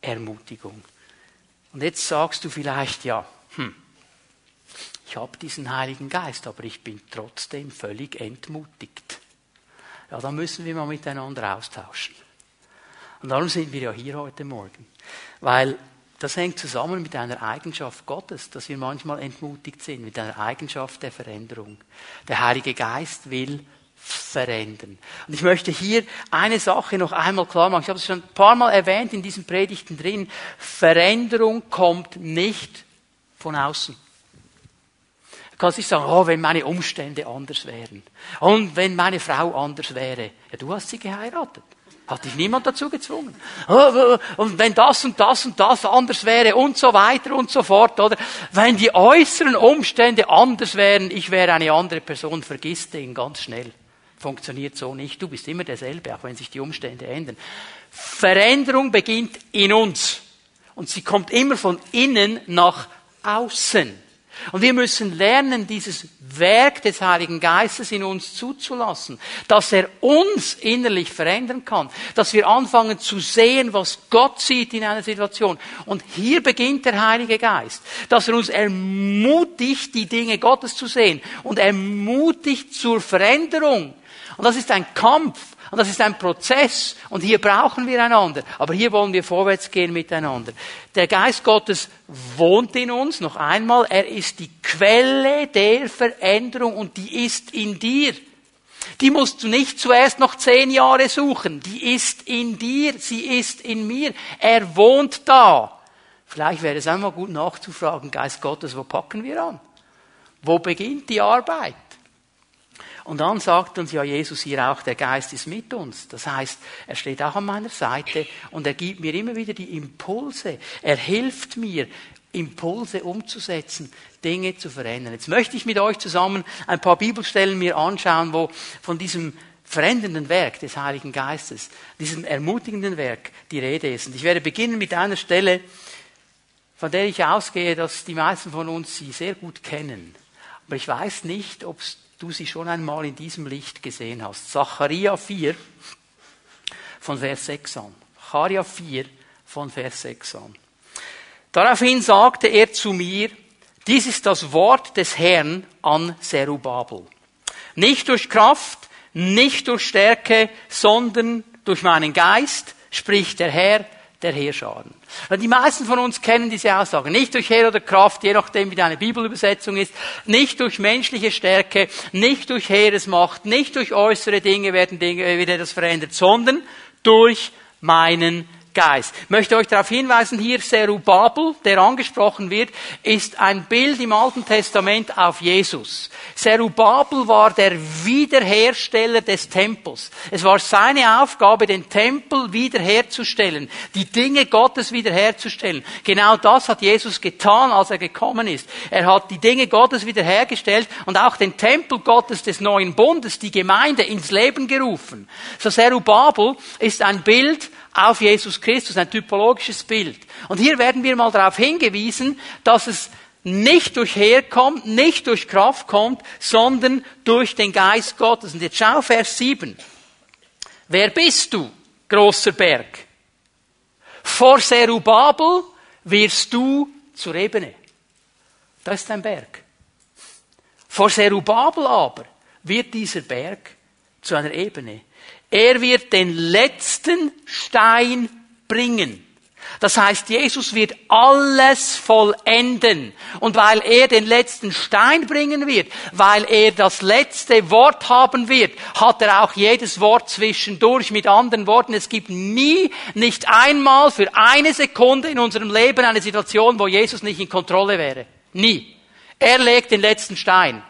Ermutigung. Und jetzt sagst du vielleicht, ja, hm, ich habe diesen Heiligen Geist, aber ich bin trotzdem völlig entmutigt. Ja, da müssen wir mal miteinander austauschen. Und darum sind wir ja hier heute Morgen. Weil das hängt zusammen mit einer Eigenschaft Gottes, dass wir manchmal entmutigt sind, mit einer Eigenschaft der Veränderung. Der Heilige Geist will verändern. Und ich möchte hier eine Sache noch einmal klar machen. Ich habe es schon ein paar Mal erwähnt in diesen Predigten drin. Veränderung kommt nicht von außen. Du kannst nicht sagen, oh, wenn meine Umstände anders wären. Und wenn meine Frau anders wäre. Ja, du hast sie geheiratet. Hat dich niemand dazu gezwungen. Oh, und wenn das und das und das anders wäre und so weiter und so fort, oder? Wenn die äußeren Umstände anders wären, ich wäre eine andere Person, vergiss den ganz schnell funktioniert so nicht. Du bist immer derselbe, auch wenn sich die Umstände ändern. Veränderung beginnt in uns. Und sie kommt immer von innen nach außen. Und wir müssen lernen, dieses Werk des Heiligen Geistes in uns zuzulassen, dass er uns innerlich verändern kann, dass wir anfangen zu sehen, was Gott sieht in einer Situation. Und hier beginnt der Heilige Geist, dass er uns ermutigt, die Dinge Gottes zu sehen und ermutigt zur Veränderung. Und das ist ein Kampf. Und das ist ein Prozess. Und hier brauchen wir einander. Aber hier wollen wir vorwärts gehen miteinander. Der Geist Gottes wohnt in uns. Noch einmal. Er ist die Quelle der Veränderung und die ist in dir. Die musst du nicht zuerst noch zehn Jahre suchen. Die ist in dir. Sie ist in mir. Er wohnt da. Vielleicht wäre es einmal gut nachzufragen, Geist Gottes, wo packen wir an? Wo beginnt die Arbeit? Und dann sagt uns ja Jesus hier auch, der Geist ist mit uns. Das heißt, er steht auch an meiner Seite und er gibt mir immer wieder die Impulse. Er hilft mir, Impulse umzusetzen, Dinge zu verändern. Jetzt möchte ich mit euch zusammen ein paar Bibelstellen mir anschauen, wo von diesem verändernden Werk des Heiligen Geistes, diesem ermutigenden Werk die Rede ist. Und ich werde beginnen mit einer Stelle, von der ich ausgehe, dass die meisten von uns sie sehr gut kennen. Aber ich weiß nicht, ob es du sie schon einmal in diesem Licht gesehen hast. Zacharia 4 von Vers 6 an. Zacharia 4 von Vers 6 an. Daraufhin sagte er zu mir, dies ist das Wort des Herrn an Zerubabel. Nicht durch Kraft, nicht durch Stärke, sondern durch meinen Geist, spricht der Herr, der Heerscharen. Die meisten von uns kennen diese Aussage. Nicht durch Heer oder Kraft, je nachdem wie deine Bibelübersetzung ist, nicht durch menschliche Stärke, nicht durch Heeresmacht, nicht durch äußere Dinge werden Dinge, wird etwas verändert, sondern durch meinen Geist. Ich möchte euch darauf hinweisen, hier Serubabel, der angesprochen wird, ist ein Bild im Alten Testament auf Jesus. Serubabel war der Wiederhersteller des Tempels. Es war seine Aufgabe, den Tempel wiederherzustellen, die Dinge Gottes wiederherzustellen. Genau das hat Jesus getan, als er gekommen ist. Er hat die Dinge Gottes wiederhergestellt und auch den Tempel Gottes des neuen Bundes, die Gemeinde, ins Leben gerufen. So Serubabel ist ein Bild auf Jesus Christus, ein typologisches Bild. Und hier werden wir mal darauf hingewiesen, dass es nicht durch Herkommt, nicht durch Kraft kommt, sondern durch den Geist Gottes. Und jetzt schau Vers 7. Wer bist du, großer Berg? Vor Serubabel wirst du zur Ebene. Das ist ein Berg. Vor Serubabel aber wird dieser Berg zu einer Ebene. Er wird den letzten Stein bringen. Das heißt, Jesus wird alles vollenden. Und weil er den letzten Stein bringen wird, weil er das letzte Wort haben wird, hat er auch jedes Wort zwischendurch. Mit anderen Worten, es gibt nie, nicht einmal für eine Sekunde in unserem Leben eine Situation, wo Jesus nicht in Kontrolle wäre. Nie. Er legt den letzten Stein.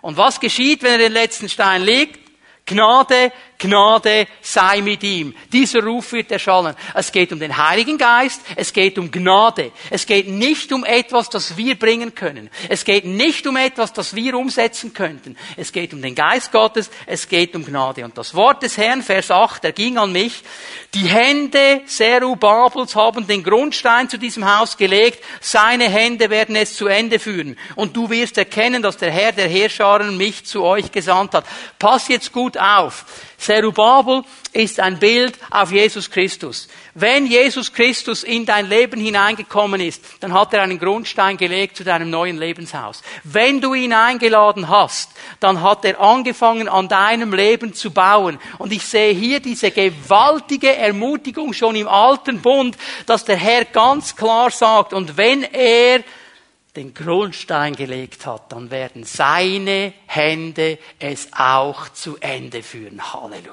Und was geschieht, wenn er den letzten Stein legt? Gnade, Gnade sei mit ihm. Dieser Ruf wird erschallen. Es geht um den Heiligen Geist, es geht um Gnade. Es geht nicht um etwas, das wir bringen können. Es geht nicht um etwas, das wir umsetzen könnten. Es geht um den Geist Gottes, es geht um Gnade. Und das Wort des Herrn, Vers 8, er ging an mich. Die Hände Serubabels haben den Grundstein zu diesem Haus gelegt. Seine Hände werden es zu Ende führen. Und du wirst erkennen, dass der Herr der Herrscharen mich zu euch gesandt hat. Pass jetzt gut auf. Zerubabel ist ein Bild auf Jesus Christus. Wenn Jesus Christus in dein Leben hineingekommen ist, dann hat er einen Grundstein gelegt zu deinem neuen Lebenshaus. Wenn du ihn eingeladen hast, dann hat er angefangen, an deinem Leben zu bauen. Und ich sehe hier diese gewaltige Ermutigung schon im alten Bund, dass der Herr ganz klar sagt, und wenn er den Grundstein gelegt hat, dann werden seine Hände es auch zu Ende führen. Halleluja.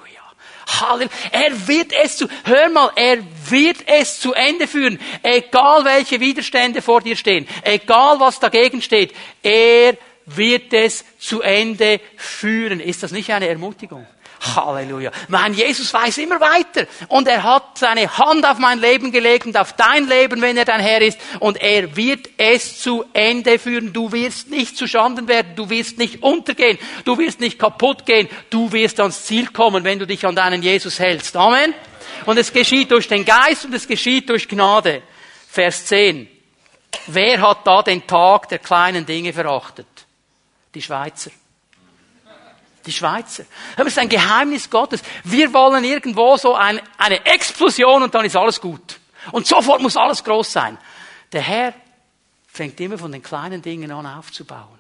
Halleluja. Er wird es zu, hör mal, er wird es zu Ende führen. Egal welche Widerstände vor dir stehen, egal was dagegen steht, er wird es zu Ende führen. Ist das nicht eine Ermutigung? Halleluja. Mein Jesus weiß immer weiter. Und er hat seine Hand auf mein Leben gelegt und auf dein Leben, wenn er dein Herr ist. Und er wird es zu Ende führen. Du wirst nicht zu Schanden werden. Du wirst nicht untergehen. Du wirst nicht kaputt gehen. Du wirst ans Ziel kommen, wenn du dich an deinen Jesus hältst. Amen. Und es geschieht durch den Geist und es geschieht durch Gnade. Vers 10. Wer hat da den Tag der kleinen Dinge verachtet? Die Schweizer. Die Schweizer. Das ist ein Geheimnis Gottes. Wir wollen irgendwo so ein, eine Explosion und dann ist alles gut. Und sofort muss alles groß sein. Der Herr fängt immer von den kleinen Dingen an aufzubauen.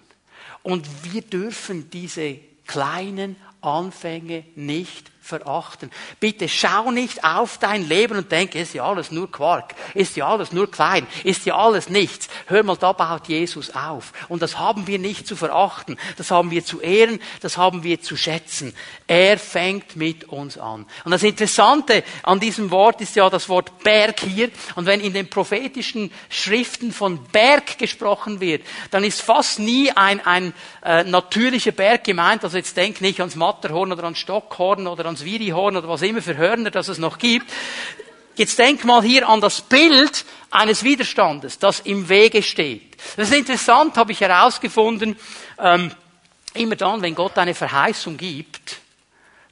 Und wir dürfen diese kleinen Anfänge nicht verachten. Bitte schau nicht auf dein Leben und denke, ist ja alles nur Quark, ist ja alles nur klein, ist ja alles nichts. Hör mal, da baut Jesus auf. Und das haben wir nicht zu verachten, das haben wir zu ehren, das haben wir zu schätzen. Er fängt mit uns an. Und das Interessante an diesem Wort ist ja das Wort Berg hier. Und wenn in den prophetischen Schriften von Berg gesprochen wird, dann ist fast nie ein, ein äh, natürlicher Berg gemeint. Also jetzt denk nicht ans Matterhorn oder ans Stockhorn oder ans Wirihorn oder was immer für Hörner das es noch gibt. Jetzt denk mal hier an das Bild eines Widerstandes, das im Wege steht. Das ist interessant, habe ich herausgefunden. Ähm, immer dann, wenn Gott eine Verheißung gibt,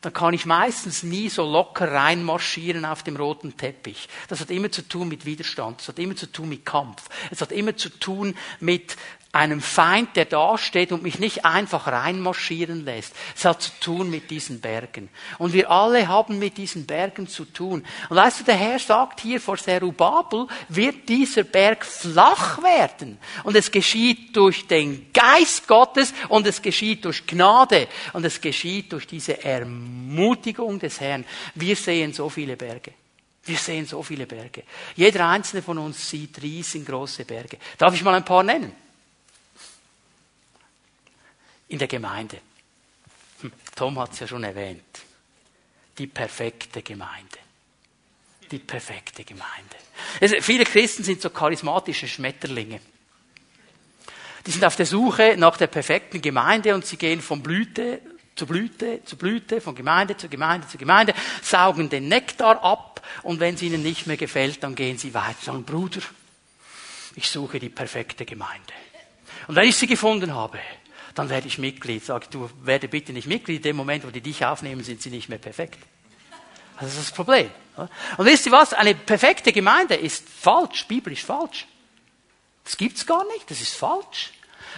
dann kann ich meistens nie so locker reinmarschieren auf dem roten Teppich. Das hat immer zu tun mit Widerstand, das hat immer zu tun mit Kampf, es hat immer zu tun mit einem Feind, der dasteht und mich nicht einfach reinmarschieren lässt. Es hat zu tun mit diesen Bergen. Und wir alle haben mit diesen Bergen zu tun. Und weißt du, der Herr sagt hier vor Zerubabel, wird dieser Berg flach werden. Und es geschieht durch den Geist Gottes und es geschieht durch Gnade und es geschieht durch diese Ermutigung des Herrn. Wir sehen so viele Berge. Wir sehen so viele Berge. Jeder einzelne von uns sieht riesengroße Berge. Darf ich mal ein paar nennen? In der Gemeinde. Hm, Tom hat es ja schon erwähnt. Die perfekte Gemeinde. Die perfekte Gemeinde. Also viele Christen sind so charismatische Schmetterlinge. Die sind auf der Suche nach der perfekten Gemeinde und sie gehen von Blüte zu Blüte zu Blüte, von Gemeinde zu Gemeinde zu Gemeinde, saugen den Nektar ab und wenn es ihnen nicht mehr gefällt, dann gehen sie weiter und sagen, Bruder, ich suche die perfekte Gemeinde. Und wenn ich sie gefunden habe, dann werde ich Mitglied. Sag, du werde bitte nicht Mitglied. In dem Moment, wo die dich aufnehmen, sind sie nicht mehr perfekt. Das ist das Problem. Und wisst ihr was? Eine perfekte Gemeinde ist falsch, biblisch falsch. Das gibt's gar nicht, das ist falsch.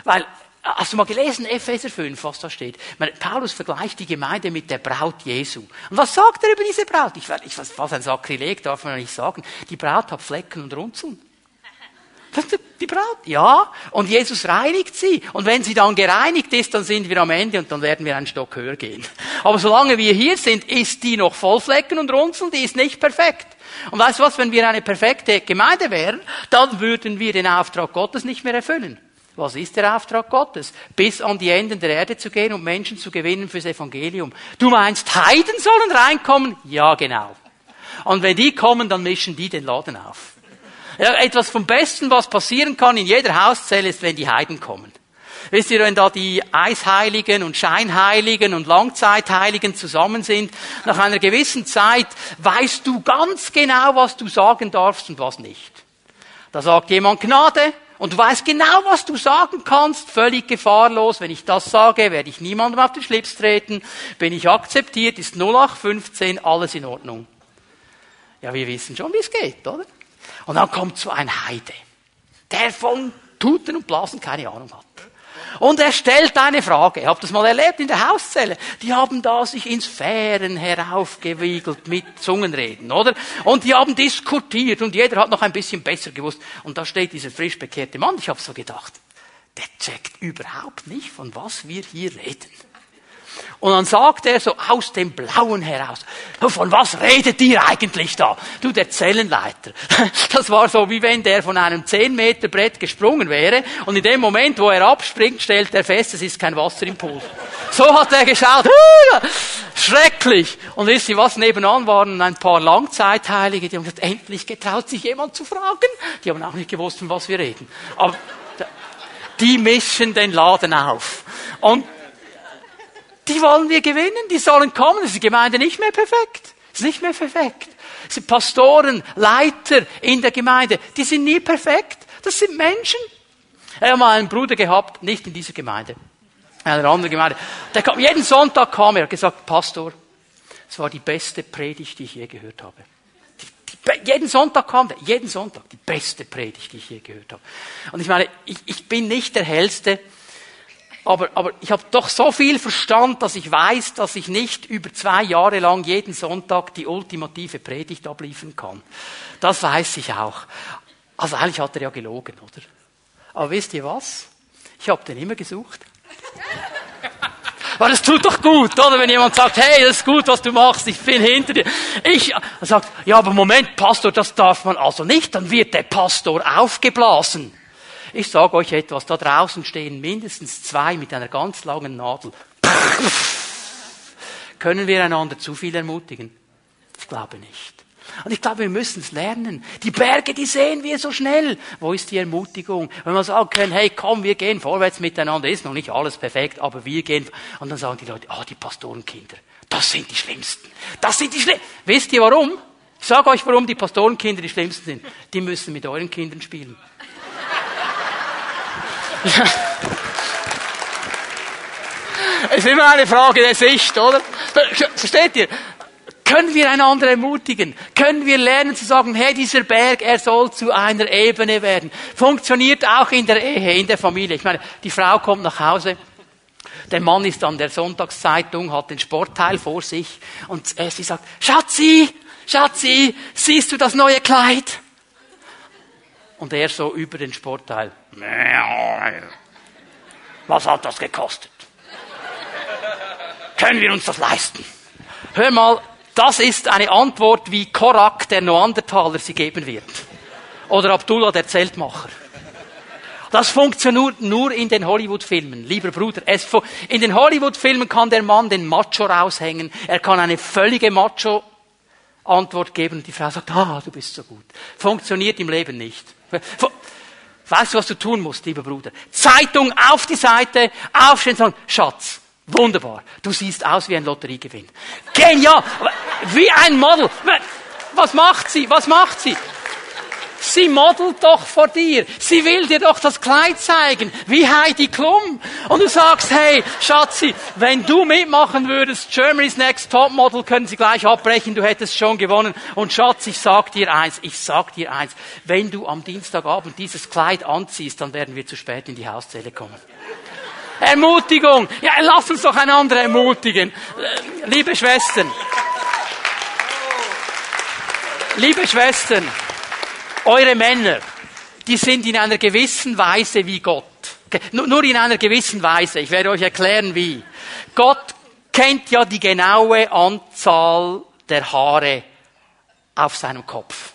Weil, hast du mal gelesen, Epheser 5, was da steht? Meine, Paulus vergleicht die Gemeinde mit der Braut Jesu. Und was sagt er über diese Braut? Ich, ich, was ein Sakrileg darf man nicht sagen. Die Braut hat Flecken und Runzeln. Die Braut, ja. Und Jesus reinigt sie. Und wenn sie dann gereinigt ist, dann sind wir am Ende und dann werden wir einen Stock höher gehen. Aber solange wir hier sind, ist die noch voll Flecken und Runzeln, die ist nicht perfekt. Und weißt du was, wenn wir eine perfekte Gemeinde wären, dann würden wir den Auftrag Gottes nicht mehr erfüllen. Was ist der Auftrag Gottes? Bis an die Enden der Erde zu gehen und Menschen zu gewinnen fürs Evangelium. Du meinst, Heiden sollen reinkommen? Ja, genau. Und wenn die kommen, dann mischen die den Laden auf. Ja, etwas vom Besten, was passieren kann in jeder Hauszelle, ist, wenn die Heiden kommen. Wisst ihr, wenn da die Eisheiligen und Scheinheiligen und Langzeitheiligen zusammen sind, nach einer gewissen Zeit weißt du ganz genau, was du sagen darfst und was nicht. Da sagt jemand Gnade und du weißt genau, was du sagen kannst, völlig gefahrlos. Wenn ich das sage, werde ich niemandem auf den Schlips treten. Bin ich akzeptiert, ist 0815, alles in Ordnung. Ja, wir wissen schon, wie es geht, oder? Und dann kommt so ein Heide, der von Tuten und Blasen keine Ahnung hat. Und er stellt eine Frage. Ihr habt das mal erlebt in der Hauszelle. Die haben da sich in Sphären heraufgewiegelt mit Zungenreden, oder? Und die haben diskutiert und jeder hat noch ein bisschen besser gewusst. Und da steht dieser frisch bekehrte Mann. Ich habe so gedacht, der checkt überhaupt nicht, von was wir hier reden. Und dann sagt er so aus dem Blauen heraus, von was redet ihr eigentlich da? Du, der Zellenleiter. *laughs* Das war so, wie wenn der von einem 10 Meter Brett gesprungen wäre und in dem Moment, wo er abspringt, stellt er fest, es ist kein Wasser im Pool. So hat er geschaut. *laughs* Schrecklich. Und wisst ihr was? Nebenan waren ein paar Langzeitheilige, die haben gesagt, endlich getraut sich jemand zu fragen. Die haben auch nicht gewusst, von was wir reden. Aber die mischen den Laden auf. Und die wollen wir gewinnen, die sollen kommen. ist die Gemeinde nicht mehr perfekt. Ist nicht mehr perfekt. Das sind Pastoren, Leiter in der Gemeinde, die sind nie perfekt. Das sind Menschen. Ich habe mal einen Bruder gehabt, nicht in dieser Gemeinde, in einer anderen Gemeinde. Der kam, jeden Sonntag kam er, hat gesagt, Pastor, es war die beste Predigt, die ich je gehört habe. Jeden Sonntag kam der, jeden Sonntag. Die beste Predigt, die ich je gehört habe. Und ich meine, ich, ich bin nicht der Hellste, aber, aber ich habe doch so viel Verstand, dass ich weiß, dass ich nicht über zwei Jahre lang jeden Sonntag die ultimative Predigt abliefern kann. Das weiß ich auch. Also eigentlich hat er ja gelogen, oder? Aber wisst ihr was? Ich habe den immer gesucht. Weil es tut doch gut, oder? Wenn jemand sagt, hey, das ist gut, was du machst, ich bin hinter dir. Ich sagt, ja, aber Moment, Pastor, das darf man also nicht, dann wird der Pastor aufgeblasen. Ich sage euch etwas, da draußen stehen mindestens zwei mit einer ganz langen Nadel. *laughs* Können wir einander zu viel ermutigen? Ich glaube nicht. Und ich glaube, wir müssen es lernen. Die Berge, die sehen wir so schnell. Wo ist die Ermutigung? Wenn wir sagen können, hey, komm, wir gehen vorwärts miteinander, ist noch nicht alles perfekt, aber wir gehen. Und dann sagen die Leute, ah, oh, die Pastorenkinder, das sind die Schlimmsten. Das sind die Schlimmsten. Wisst ihr warum? Ich sage euch, warum die Pastorenkinder die Schlimmsten sind. Die müssen mit euren Kindern spielen. Es ist immer eine Frage der Sicht, oder? Versteht ihr? Können wir einander ermutigen? Können wir lernen zu sagen, hey, dieser Berg, er soll zu einer Ebene werden? Funktioniert auch in der Ehe, in der Familie. Ich meine, die Frau kommt nach Hause, der Mann ist an der Sonntagszeitung, hat den Sportteil vor sich und äh, sie sagt, Schatzi, Schatzi, siehst du das neue Kleid? Und er so über den Sportteil. Was hat das gekostet? Können wir uns das leisten? Hör mal, das ist eine Antwort, wie Korak, der Neandertaler, sie geben wird. Oder Abdullah, der Zeltmacher. Das funktioniert nur in den Hollywood-Filmen, lieber Bruder. in den Hollywood-Filmen kann der Mann den Macho raushängen. Er kann eine völlige Macho-Antwort geben und die Frau sagt, ah, du bist so gut. Funktioniert im Leben nicht. Weißt du, was du tun musst, lieber Bruder? Zeitung auf die Seite, aufstehen und sagen, Schatz, Wunderbar. Du siehst aus wie ein Lotteriegewinn. Genial. Wie ein Model. Was macht sie? Was macht sie? Sie modelt doch vor dir. Sie will dir doch das Kleid zeigen, wie Heidi Klum. Und du sagst, hey, Schatzi, wenn du mitmachen würdest, Germany's Next Top Model, können sie gleich abbrechen, du hättest schon gewonnen. Und Schatz, ich sag dir eins, ich sag dir eins, wenn du am Dienstagabend dieses Kleid anziehst, dann werden wir zu spät in die Hauszelle kommen. Ermutigung. Ja, lass uns doch einander ermutigen. Liebe Schwestern. Liebe Schwestern, eure Männer, die sind in einer gewissen Weise wie Gott. Nur in einer gewissen Weise. Ich werde euch erklären, wie. Gott kennt ja die genaue Anzahl der Haare auf seinem Kopf.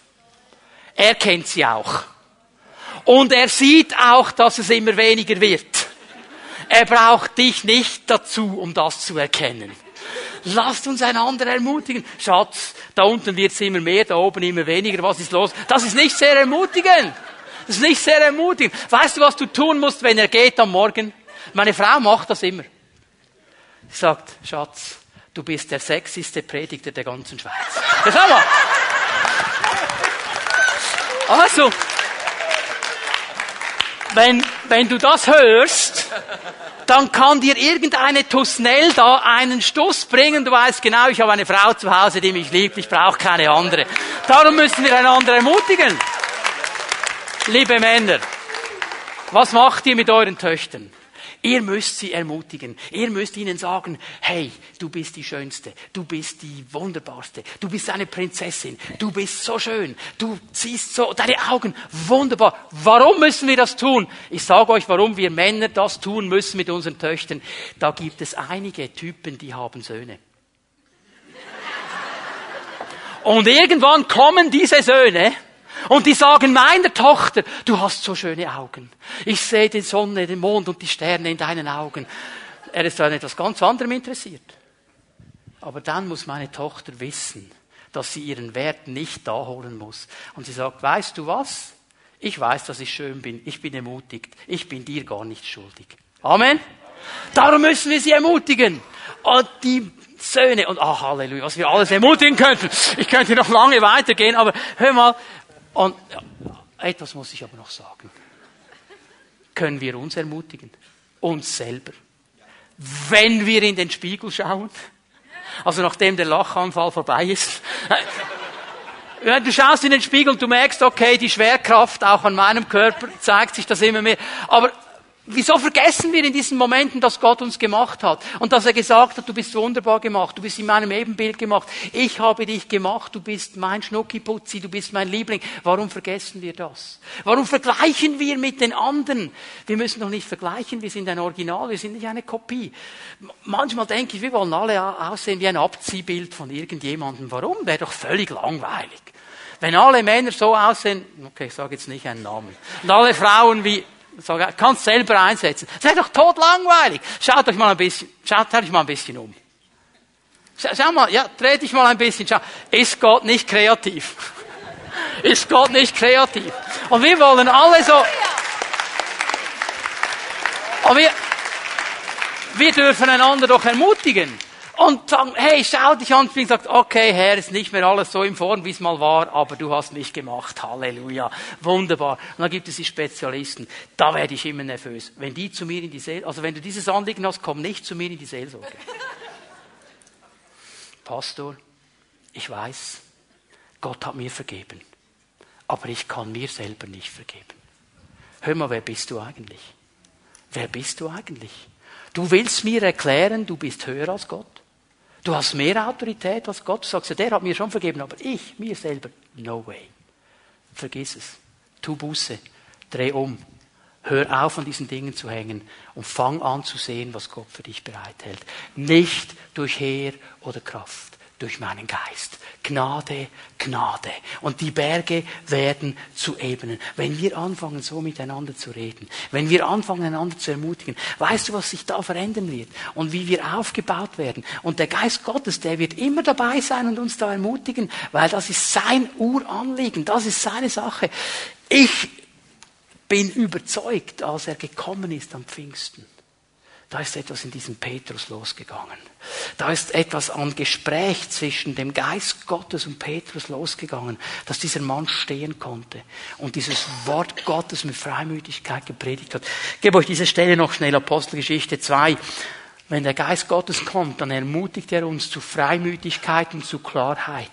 Er kennt sie auch. Und er sieht auch, dass es immer weniger wird. Er braucht dich nicht dazu, um das zu erkennen. Lasst uns einander ermutigen. Schatz, da unten wird es immer mehr, da oben immer weniger. Was ist los? Das ist nicht sehr ermutigend. Das ist nicht sehr ermutigend. Weißt du, was du tun musst, wenn er geht am Morgen? Meine Frau macht das immer. Sie sagt, Schatz, du bist der sexyste Predigter der ganzen Schweiz. Ja, schau mal. Also, wenn, wenn du das hörst, dann kann dir irgendeine Tusnell da einen Stoß bringen. Du weißt genau, ich habe eine Frau zu Hause, die mich liebt, ich brauche keine andere. Darum müssen wir einander ermutigen. Liebe Männer, was macht ihr mit euren Töchtern? Ihr müsst sie ermutigen. Ihr müsst ihnen sagen, hey, du bist die Schönste, du bist die Wunderbarste, du bist eine Prinzessin, du bist so schön, du siehst so, deine Augen, wunderbar. Warum müssen wir das tun? Ich sage euch, warum wir Männer das tun müssen mit unseren Töchtern. Da gibt es einige Typen, die haben Söhne. Und irgendwann kommen diese Söhne, und die sagen meiner Tochter, du hast so schöne Augen. Ich sehe die Sonne, den Mond und die Sterne in deinen Augen. Er ist an etwas ganz anderem interessiert. Aber dann muss meine Tochter wissen, dass sie ihren Wert nicht da holen muss. Und sie sagt, weißt du was? Ich weiß, dass ich schön bin. Ich bin ermutigt. Ich bin dir gar nicht schuldig. Amen. Darum müssen wir sie ermutigen. Und die Söhne und ach Halleluja, was wir alles ermutigen könnten. Ich könnte noch lange weitergehen, aber hör mal, und etwas muss ich aber noch sagen. Können wir uns ermutigen? Uns selber. Wenn wir in den Spiegel schauen, also nachdem der Lachanfall vorbei ist, *laughs* Du schaust in den Spiegel und du merkst, okay, die Schwerkraft auch an meinem Körper zeigt sich das immer mehr. Aber Wieso vergessen wir in diesen Momenten, dass Gott uns gemacht hat und dass er gesagt hat, du bist wunderbar gemacht, du bist in meinem Ebenbild gemacht, ich habe dich gemacht, du bist mein Schnuckiputzi, du bist mein Liebling. Warum vergessen wir das? Warum vergleichen wir mit den anderen? Wir müssen doch nicht vergleichen, wir sind ein Original, wir sind nicht eine Kopie. Manchmal denke ich, wir wollen alle aussehen wie ein Abziehbild von irgendjemandem. Warum? Wäre doch völlig langweilig. Wenn alle Männer so aussehen, okay, ich sage jetzt nicht einen Namen, und alle Frauen wie Sag, kannst selber einsetzen. Ist doch tot langweilig. Schaut euch mal ein bisschen, schaut euch mal ein bisschen um. Schau mal, ja, dreh dich mal ein bisschen, schau. Ist Gott nicht kreativ? *laughs* Ist Gott nicht kreativ? Und wir wollen alle so, und wir, wir dürfen einander doch ermutigen und sagen, hey, schau dich an. Und sagt, okay, Herr, ist nicht mehr alles so in Form, wie es mal war, aber du hast mich gemacht. Halleluja. Wunderbar. Und dann gibt es die Spezialisten. Da werde ich immer nervös. Wenn die zu mir in die Seelsorge, also wenn du dieses Anliegen hast, komm nicht zu mir in die Seelsorge. *laughs* Pastor, ich weiß, Gott hat mir vergeben. Aber ich kann mir selber nicht vergeben. Hör mal, wer bist du eigentlich? Wer bist du eigentlich? Du willst mir erklären, du bist höher als Gott? Du hast mehr Autorität als Gott. Du sagst, ja, der hat mir schon vergeben, aber ich, mir selber, no way. Vergiss es. Tu Buße. Dreh um. Hör auf, an diesen Dingen zu hängen und fang an zu sehen, was Gott für dich bereithält. Nicht durch Heer oder Kraft durch meinen Geist. Gnade, Gnade. Und die Berge werden zu Ebenen. Wenn wir anfangen, so miteinander zu reden, wenn wir anfangen, einander zu ermutigen, weißt du, was sich da verändern wird und wie wir aufgebaut werden. Und der Geist Gottes, der wird immer dabei sein und uns da ermutigen, weil das ist sein Uranliegen, das ist seine Sache. Ich bin überzeugt, als er gekommen ist am Pfingsten, da ist etwas in diesem Petrus losgegangen. Da ist etwas an Gespräch zwischen dem Geist Gottes und Petrus losgegangen, dass dieser Mann stehen konnte und dieses Wort Gottes mit Freimütigkeit gepredigt hat. Ich gebe euch diese Stelle noch schnell, Apostelgeschichte 2. Wenn der Geist Gottes kommt, dann ermutigt er uns zu Freimütigkeit und zu Klarheit.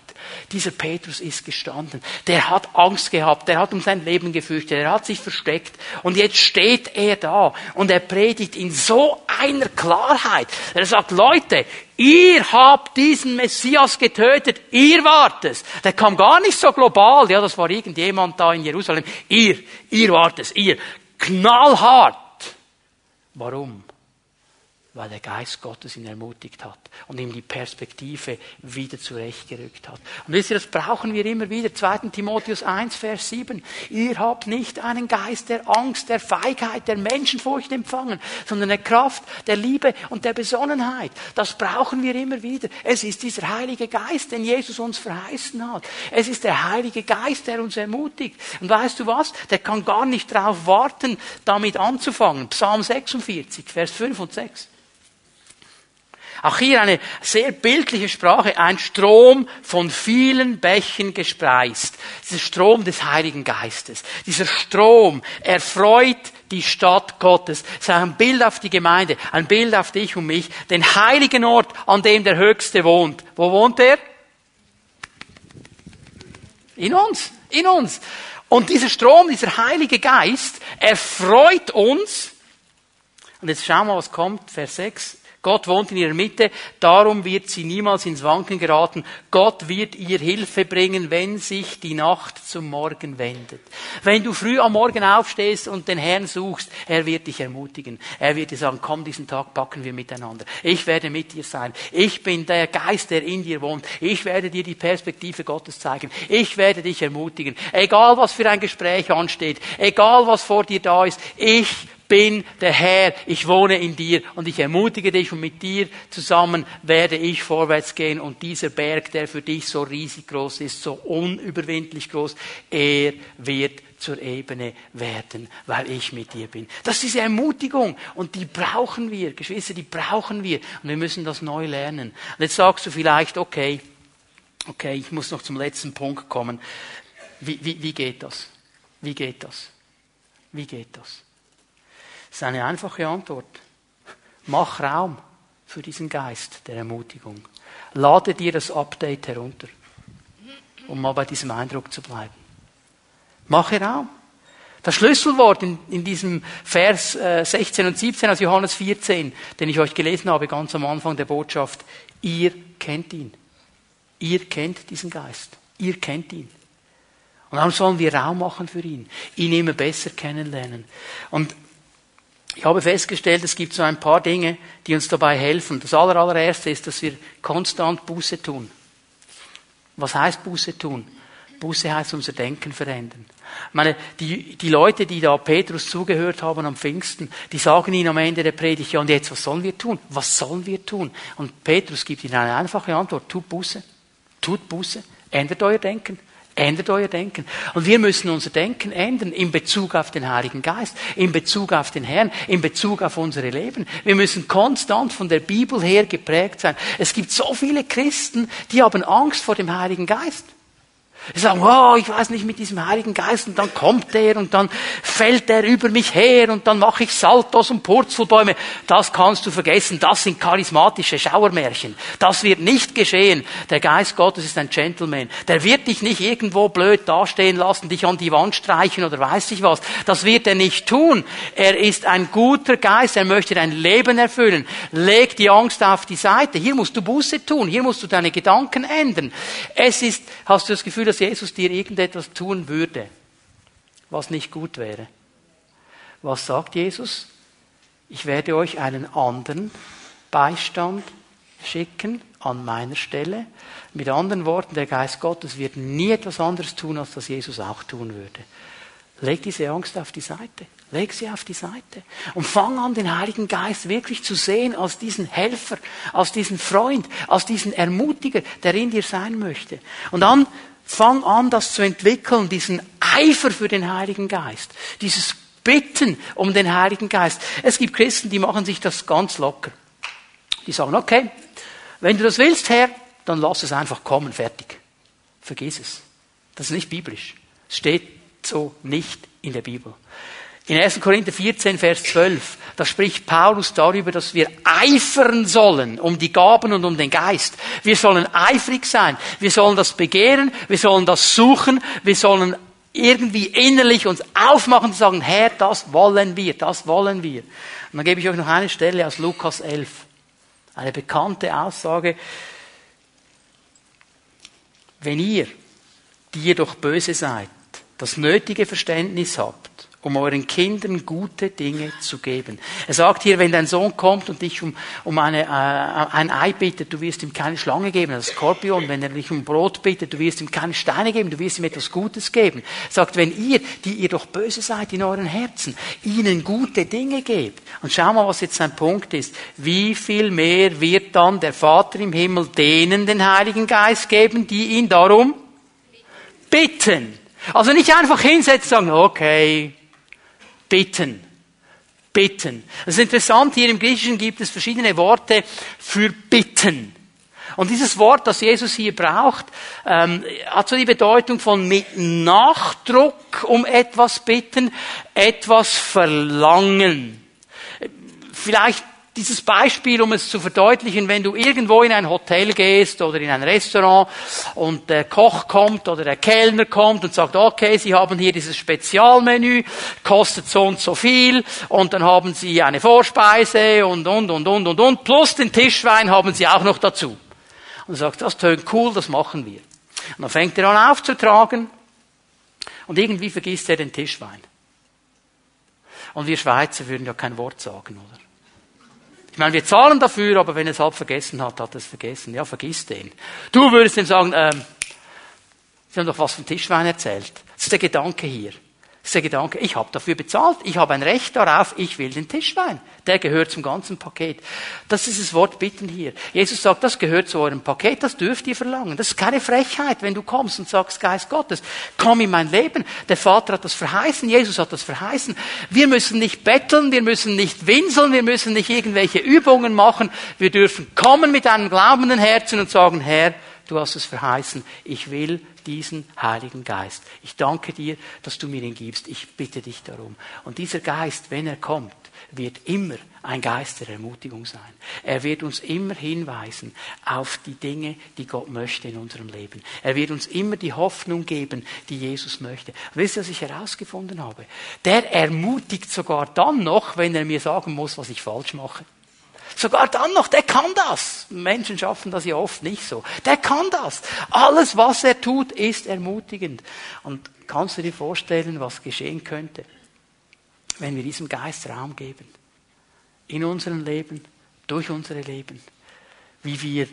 Dieser Petrus ist gestanden. Der hat Angst gehabt. Der hat um sein Leben gefürchtet. Er hat sich versteckt. Und jetzt steht er da und er predigt in so einer Klarheit. Er sagt, Leute, ihr habt diesen Messias getötet. Ihr wart es. Der kam gar nicht so global. Ja, das war irgendjemand da in Jerusalem. Ihr, ihr wart es. Ihr. Knallhart. Warum? Weil der Geist Gottes ihn ermutigt hat und ihm die Perspektive wieder zurechtgerückt hat. Und wisst ihr, das brauchen wir immer wieder. 2. Timotheus 1, Vers 7. Ihr habt nicht einen Geist der Angst, der Feigheit, der Menschenfurcht empfangen, sondern der Kraft, der Liebe und der Besonnenheit. Das brauchen wir immer wieder. Es ist dieser Heilige Geist, den Jesus uns verheißen hat. Es ist der Heilige Geist, der uns ermutigt. Und weißt du was? Der kann gar nicht darauf warten, damit anzufangen. Psalm 46, Vers 5 und 6. Auch hier eine sehr bildliche Sprache, ein Strom von vielen Bächen gespreist. Dieser Strom des Heiligen Geistes. Dieser Strom erfreut die Stadt Gottes. Das ist ein Bild auf die Gemeinde, ein Bild auf dich und mich. Den heiligen Ort, an dem der Höchste wohnt. Wo wohnt er? In uns, in uns. Und dieser Strom, dieser Heilige Geist erfreut uns. Und jetzt schauen wir, was kommt, Vers 6. Gott wohnt in ihrer Mitte, darum wird sie niemals ins Wanken geraten. Gott wird ihr Hilfe bringen, wenn sich die Nacht zum Morgen wendet. Wenn du früh am Morgen aufstehst und den Herrn suchst, er wird dich ermutigen. Er wird dir sagen, komm, diesen Tag packen wir miteinander. Ich werde mit dir sein. Ich bin der Geist, der in dir wohnt. Ich werde dir die Perspektive Gottes zeigen. Ich werde dich ermutigen. Egal was für ein Gespräch ansteht, egal was vor dir da ist, ich bin der Herr, ich wohne in dir und ich ermutige dich und mit dir zusammen werde ich vorwärts gehen und dieser Berg, der für dich so riesig groß ist, so unüberwindlich groß, er wird zur Ebene werden, weil ich mit dir bin. Das ist diese Ermutigung und die brauchen wir, Geschwister, die brauchen wir und wir müssen das neu lernen. Und jetzt sagst du vielleicht, okay, okay, ich muss noch zum letzten Punkt kommen. Wie, wie, wie geht das? Wie geht das? Wie geht das? Ist eine einfache Antwort. Mach Raum für diesen Geist der Ermutigung. Lade dir das Update herunter. um mal bei diesem Eindruck zu bleiben. Mache Raum. Das Schlüsselwort in, in diesem Vers äh, 16 und 17 aus Johannes 14, den ich euch gelesen habe, ganz am Anfang der Botschaft, ihr kennt ihn. Ihr kennt diesen Geist. Ihr kennt ihn. Und dann sollen wir Raum machen für ihn, ihn immer besser kennenlernen. Und ich habe festgestellt, es gibt so ein paar Dinge, die uns dabei helfen. Das allererste ist, dass wir konstant Buße tun. Was heißt Buße tun? Buße heißt unser Denken verändern. Ich meine, die, die Leute, die da Petrus zugehört haben am Pfingsten, die sagen ihnen am Ende der Predigt, ja und jetzt, was sollen wir tun? Was sollen wir tun? Und Petrus gibt ihnen eine einfache Antwort, tut Buße. Tut Buße. Ändert euer Denken. Ändert euer Denken. Und wir müssen unser Denken ändern in Bezug auf den Heiligen Geist, in Bezug auf den Herrn, in Bezug auf unsere Leben. Wir müssen konstant von der Bibel her geprägt sein. Es gibt so viele Christen, die haben Angst vor dem Heiligen Geist. Sie sagen, oh, ich weiß nicht mit diesem Heiligen Geist und dann kommt er und dann fällt er über mich her und dann mache ich Saltos und Purzelbäume. Das kannst du vergessen, das sind charismatische Schauermärchen. Das wird nicht geschehen. Der Geist Gottes ist ein Gentleman. Der wird dich nicht irgendwo blöd dastehen lassen, dich an die Wand streichen oder weiß ich was. Das wird er nicht tun. Er ist ein guter Geist, er möchte dein Leben erfüllen. Leg die Angst auf die Seite. Hier musst du Buße tun, hier musst du deine Gedanken ändern. Es ist, hast du das Gefühl, dass Jesus dir irgendetwas tun würde, was nicht gut wäre. Was sagt Jesus? Ich werde euch einen anderen Beistand schicken an meiner Stelle. Mit anderen Worten, der Geist Gottes wird nie etwas anderes tun, als das Jesus auch tun würde. Leg diese Angst auf die Seite. Leg sie auf die Seite. Und fang an, den Heiligen Geist wirklich zu sehen als diesen Helfer, als diesen Freund, als diesen Ermutiger, der in dir sein möchte. Und dann Fang an, das zu entwickeln, diesen Eifer für den Heiligen Geist, dieses Bitten um den Heiligen Geist. Es gibt Christen, die machen sich das ganz locker. Die sagen, okay, wenn du das willst, Herr, dann lass es einfach kommen, fertig. Vergiss es. Das ist nicht biblisch. Es steht so nicht in der Bibel. In 1. Korinther 14, Vers 12, da spricht Paulus darüber, dass wir eifern sollen um die Gaben und um den Geist. Wir sollen eifrig sein. Wir sollen das begehren. Wir sollen das suchen. Wir sollen irgendwie innerlich uns aufmachen und sagen, Herr, das wollen wir, das wollen wir. Und dann gebe ich euch noch eine Stelle aus Lukas 11. Eine bekannte Aussage. Wenn ihr, die ihr doch böse seid, das nötige Verständnis habt, um euren Kindern gute Dinge zu geben. Er sagt hier, wenn dein Sohn kommt und dich um, um eine, äh, ein Ei bittet, du wirst ihm keine Schlange geben, das Skorpion. Wenn er dich um Brot bittet, du wirst ihm keine Steine geben, du wirst ihm etwas Gutes geben. Er sagt, wenn ihr, die ihr doch böse seid in euren Herzen, ihnen gute Dinge gebt. Und schau mal, was jetzt sein Punkt ist. Wie viel mehr wird dann der Vater im Himmel denen den Heiligen Geist geben, die ihn darum bitten? Also nicht einfach hinsetzen und sagen, okay, bitten. Bitten. Das ist interessant, hier im Griechischen gibt es verschiedene Worte für bitten. Und dieses Wort, das Jesus hier braucht, ähm, hat so die Bedeutung von mit Nachdruck um etwas bitten, etwas verlangen. Vielleicht dieses Beispiel, um es zu verdeutlichen, wenn du irgendwo in ein Hotel gehst oder in ein Restaurant und der Koch kommt oder der Kellner kommt und sagt, okay, Sie haben hier dieses Spezialmenü, kostet so und so viel und dann haben Sie eine Vorspeise und, und, und, und, und, und, plus den Tischwein haben Sie auch noch dazu. Und er sagt, das tönt cool, das machen wir. Und dann fängt er an aufzutragen und irgendwie vergisst er den Tischwein. Und wir Schweizer würden ja kein Wort sagen, oder? Ich meine, wir zahlen dafür, aber wenn er es halb vergessen hat, hat er es vergessen. Ja, vergiss den. Du würdest ihm sagen, ähm, Sie haben doch was vom Tischwein erzählt. Das ist der Gedanke hier. Ist der Gedanke, ich habe dafür bezahlt, ich habe ein Recht darauf, ich will den Tischwein. Der gehört zum ganzen Paket. Das ist das Wort bitten hier. Jesus sagt, das gehört zu eurem Paket, das dürft ihr verlangen. Das ist keine Frechheit, wenn du kommst und sagst, Geist Gottes, komm in mein Leben. Der Vater hat das verheißen, Jesus hat das verheißen. Wir müssen nicht betteln, wir müssen nicht winseln, wir müssen nicht irgendwelche Übungen machen. Wir dürfen kommen mit einem glaubenden Herzen und sagen, Herr, du hast es verheißen, ich will diesen Heiligen Geist. Ich danke dir, dass du mir ihn gibst. Ich bitte dich darum. Und dieser Geist, wenn er kommt, wird immer ein Geist der Ermutigung sein. Er wird uns immer hinweisen auf die Dinge, die Gott möchte in unserem Leben. Er wird uns immer die Hoffnung geben, die Jesus möchte. Wisst ihr, was ich herausgefunden habe? Der ermutigt sogar dann noch, wenn er mir sagen muss, was ich falsch mache. Sogar dann noch, der kann das. Menschen schaffen das ja oft nicht so. Der kann das. Alles, was er tut, ist ermutigend. Und kannst du dir vorstellen, was geschehen könnte, wenn wir diesem Geist Raum geben? In unserem Leben, durch unsere Leben. Wie wir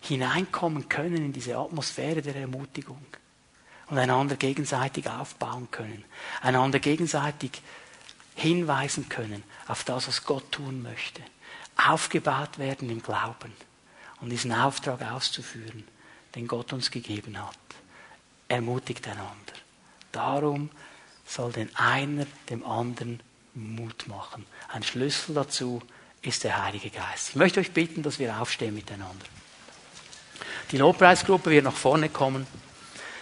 hineinkommen können in diese Atmosphäre der Ermutigung und einander gegenseitig aufbauen können, einander gegenseitig hinweisen können auf das, was Gott tun möchte aufgebaut werden im Glauben und diesen Auftrag auszuführen, den Gott uns gegeben hat. Ermutigt einander. Darum soll den einer dem anderen Mut machen. Ein Schlüssel dazu ist der Heilige Geist. Ich möchte euch bitten, dass wir aufstehen miteinander. Die Lobpreisgruppe wird nach vorne kommen.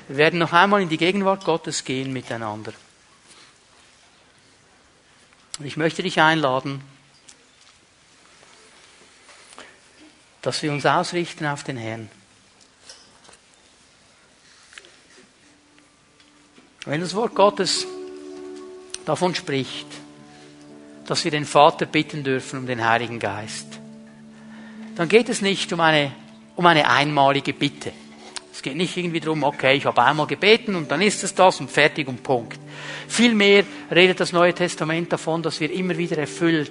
Wir werden noch einmal in die Gegenwart Gottes gehen miteinander. Und ich möchte dich einladen, dass wir uns ausrichten auf den Herrn. Wenn das Wort Gottes davon spricht, dass wir den Vater bitten dürfen um den Heiligen Geist, dann geht es nicht um eine, um eine einmalige Bitte. Es geht nicht irgendwie darum, okay, ich habe einmal gebeten und dann ist es das und fertig und Punkt. Vielmehr redet das Neue Testament davon, dass wir immer wieder erfüllt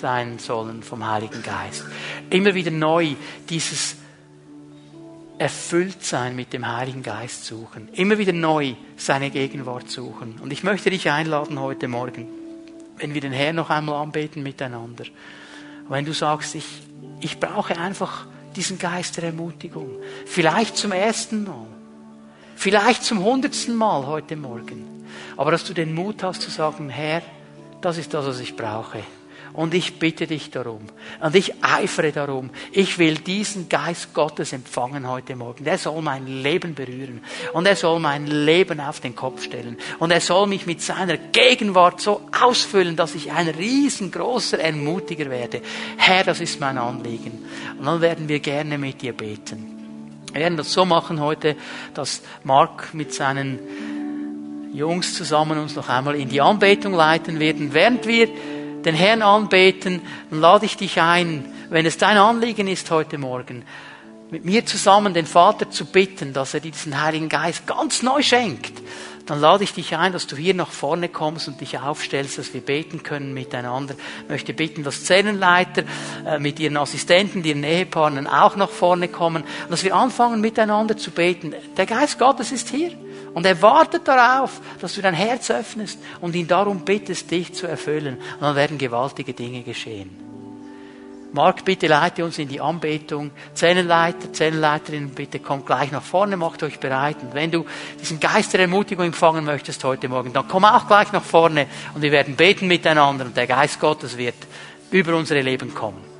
sein sollen vom Heiligen Geist. Immer wieder neu dieses Erfülltsein mit dem Heiligen Geist suchen. Immer wieder neu seine Gegenwart suchen. Und ich möchte dich einladen heute Morgen, wenn wir den Herrn noch einmal anbeten miteinander. Wenn du sagst, ich, ich brauche einfach diesen Geist der Ermutigung. Vielleicht zum ersten Mal. Vielleicht zum hundertsten Mal heute Morgen. Aber dass du den Mut hast zu sagen, Herr, das ist das, was ich brauche. Und ich bitte dich darum. Und ich eifere darum. Ich will diesen Geist Gottes empfangen heute Morgen. Der soll mein Leben berühren. Und er soll mein Leben auf den Kopf stellen. Und er soll mich mit seiner Gegenwart so ausfüllen, dass ich ein riesengroßer Ermutiger werde. Herr, das ist mein Anliegen. Und dann werden wir gerne mit dir beten. Wir werden das so machen heute, dass Mark mit seinen Jungs zusammen uns noch einmal in die Anbetung leiten werden, während wir den Herrn anbeten, dann lade ich dich ein, wenn es dein Anliegen ist heute Morgen, mit mir zusammen den Vater zu bitten, dass er diesen Heiligen Geist ganz neu schenkt, dann lade ich dich ein, dass du hier nach vorne kommst und dich aufstellst, dass wir beten können miteinander. Ich möchte bitten, dass Zellenleiter äh, mit ihren Assistenten, ihren Ehepartnern auch nach vorne kommen dass wir anfangen miteinander zu beten. Der Geist Gottes ist hier. Und er wartet darauf, dass du dein Herz öffnest und ihn darum bittest, dich zu erfüllen. Und dann werden gewaltige Dinge geschehen. Mark, bitte leite uns in die Anbetung. Zellenleiter, Zellenleiterin, bitte kommt gleich nach vorne, macht euch bereit. Und wenn du diesen Geist der Ermutigung empfangen möchtest heute Morgen, dann komm auch gleich nach vorne und wir werden beten miteinander und der Geist Gottes wird über unsere Leben kommen.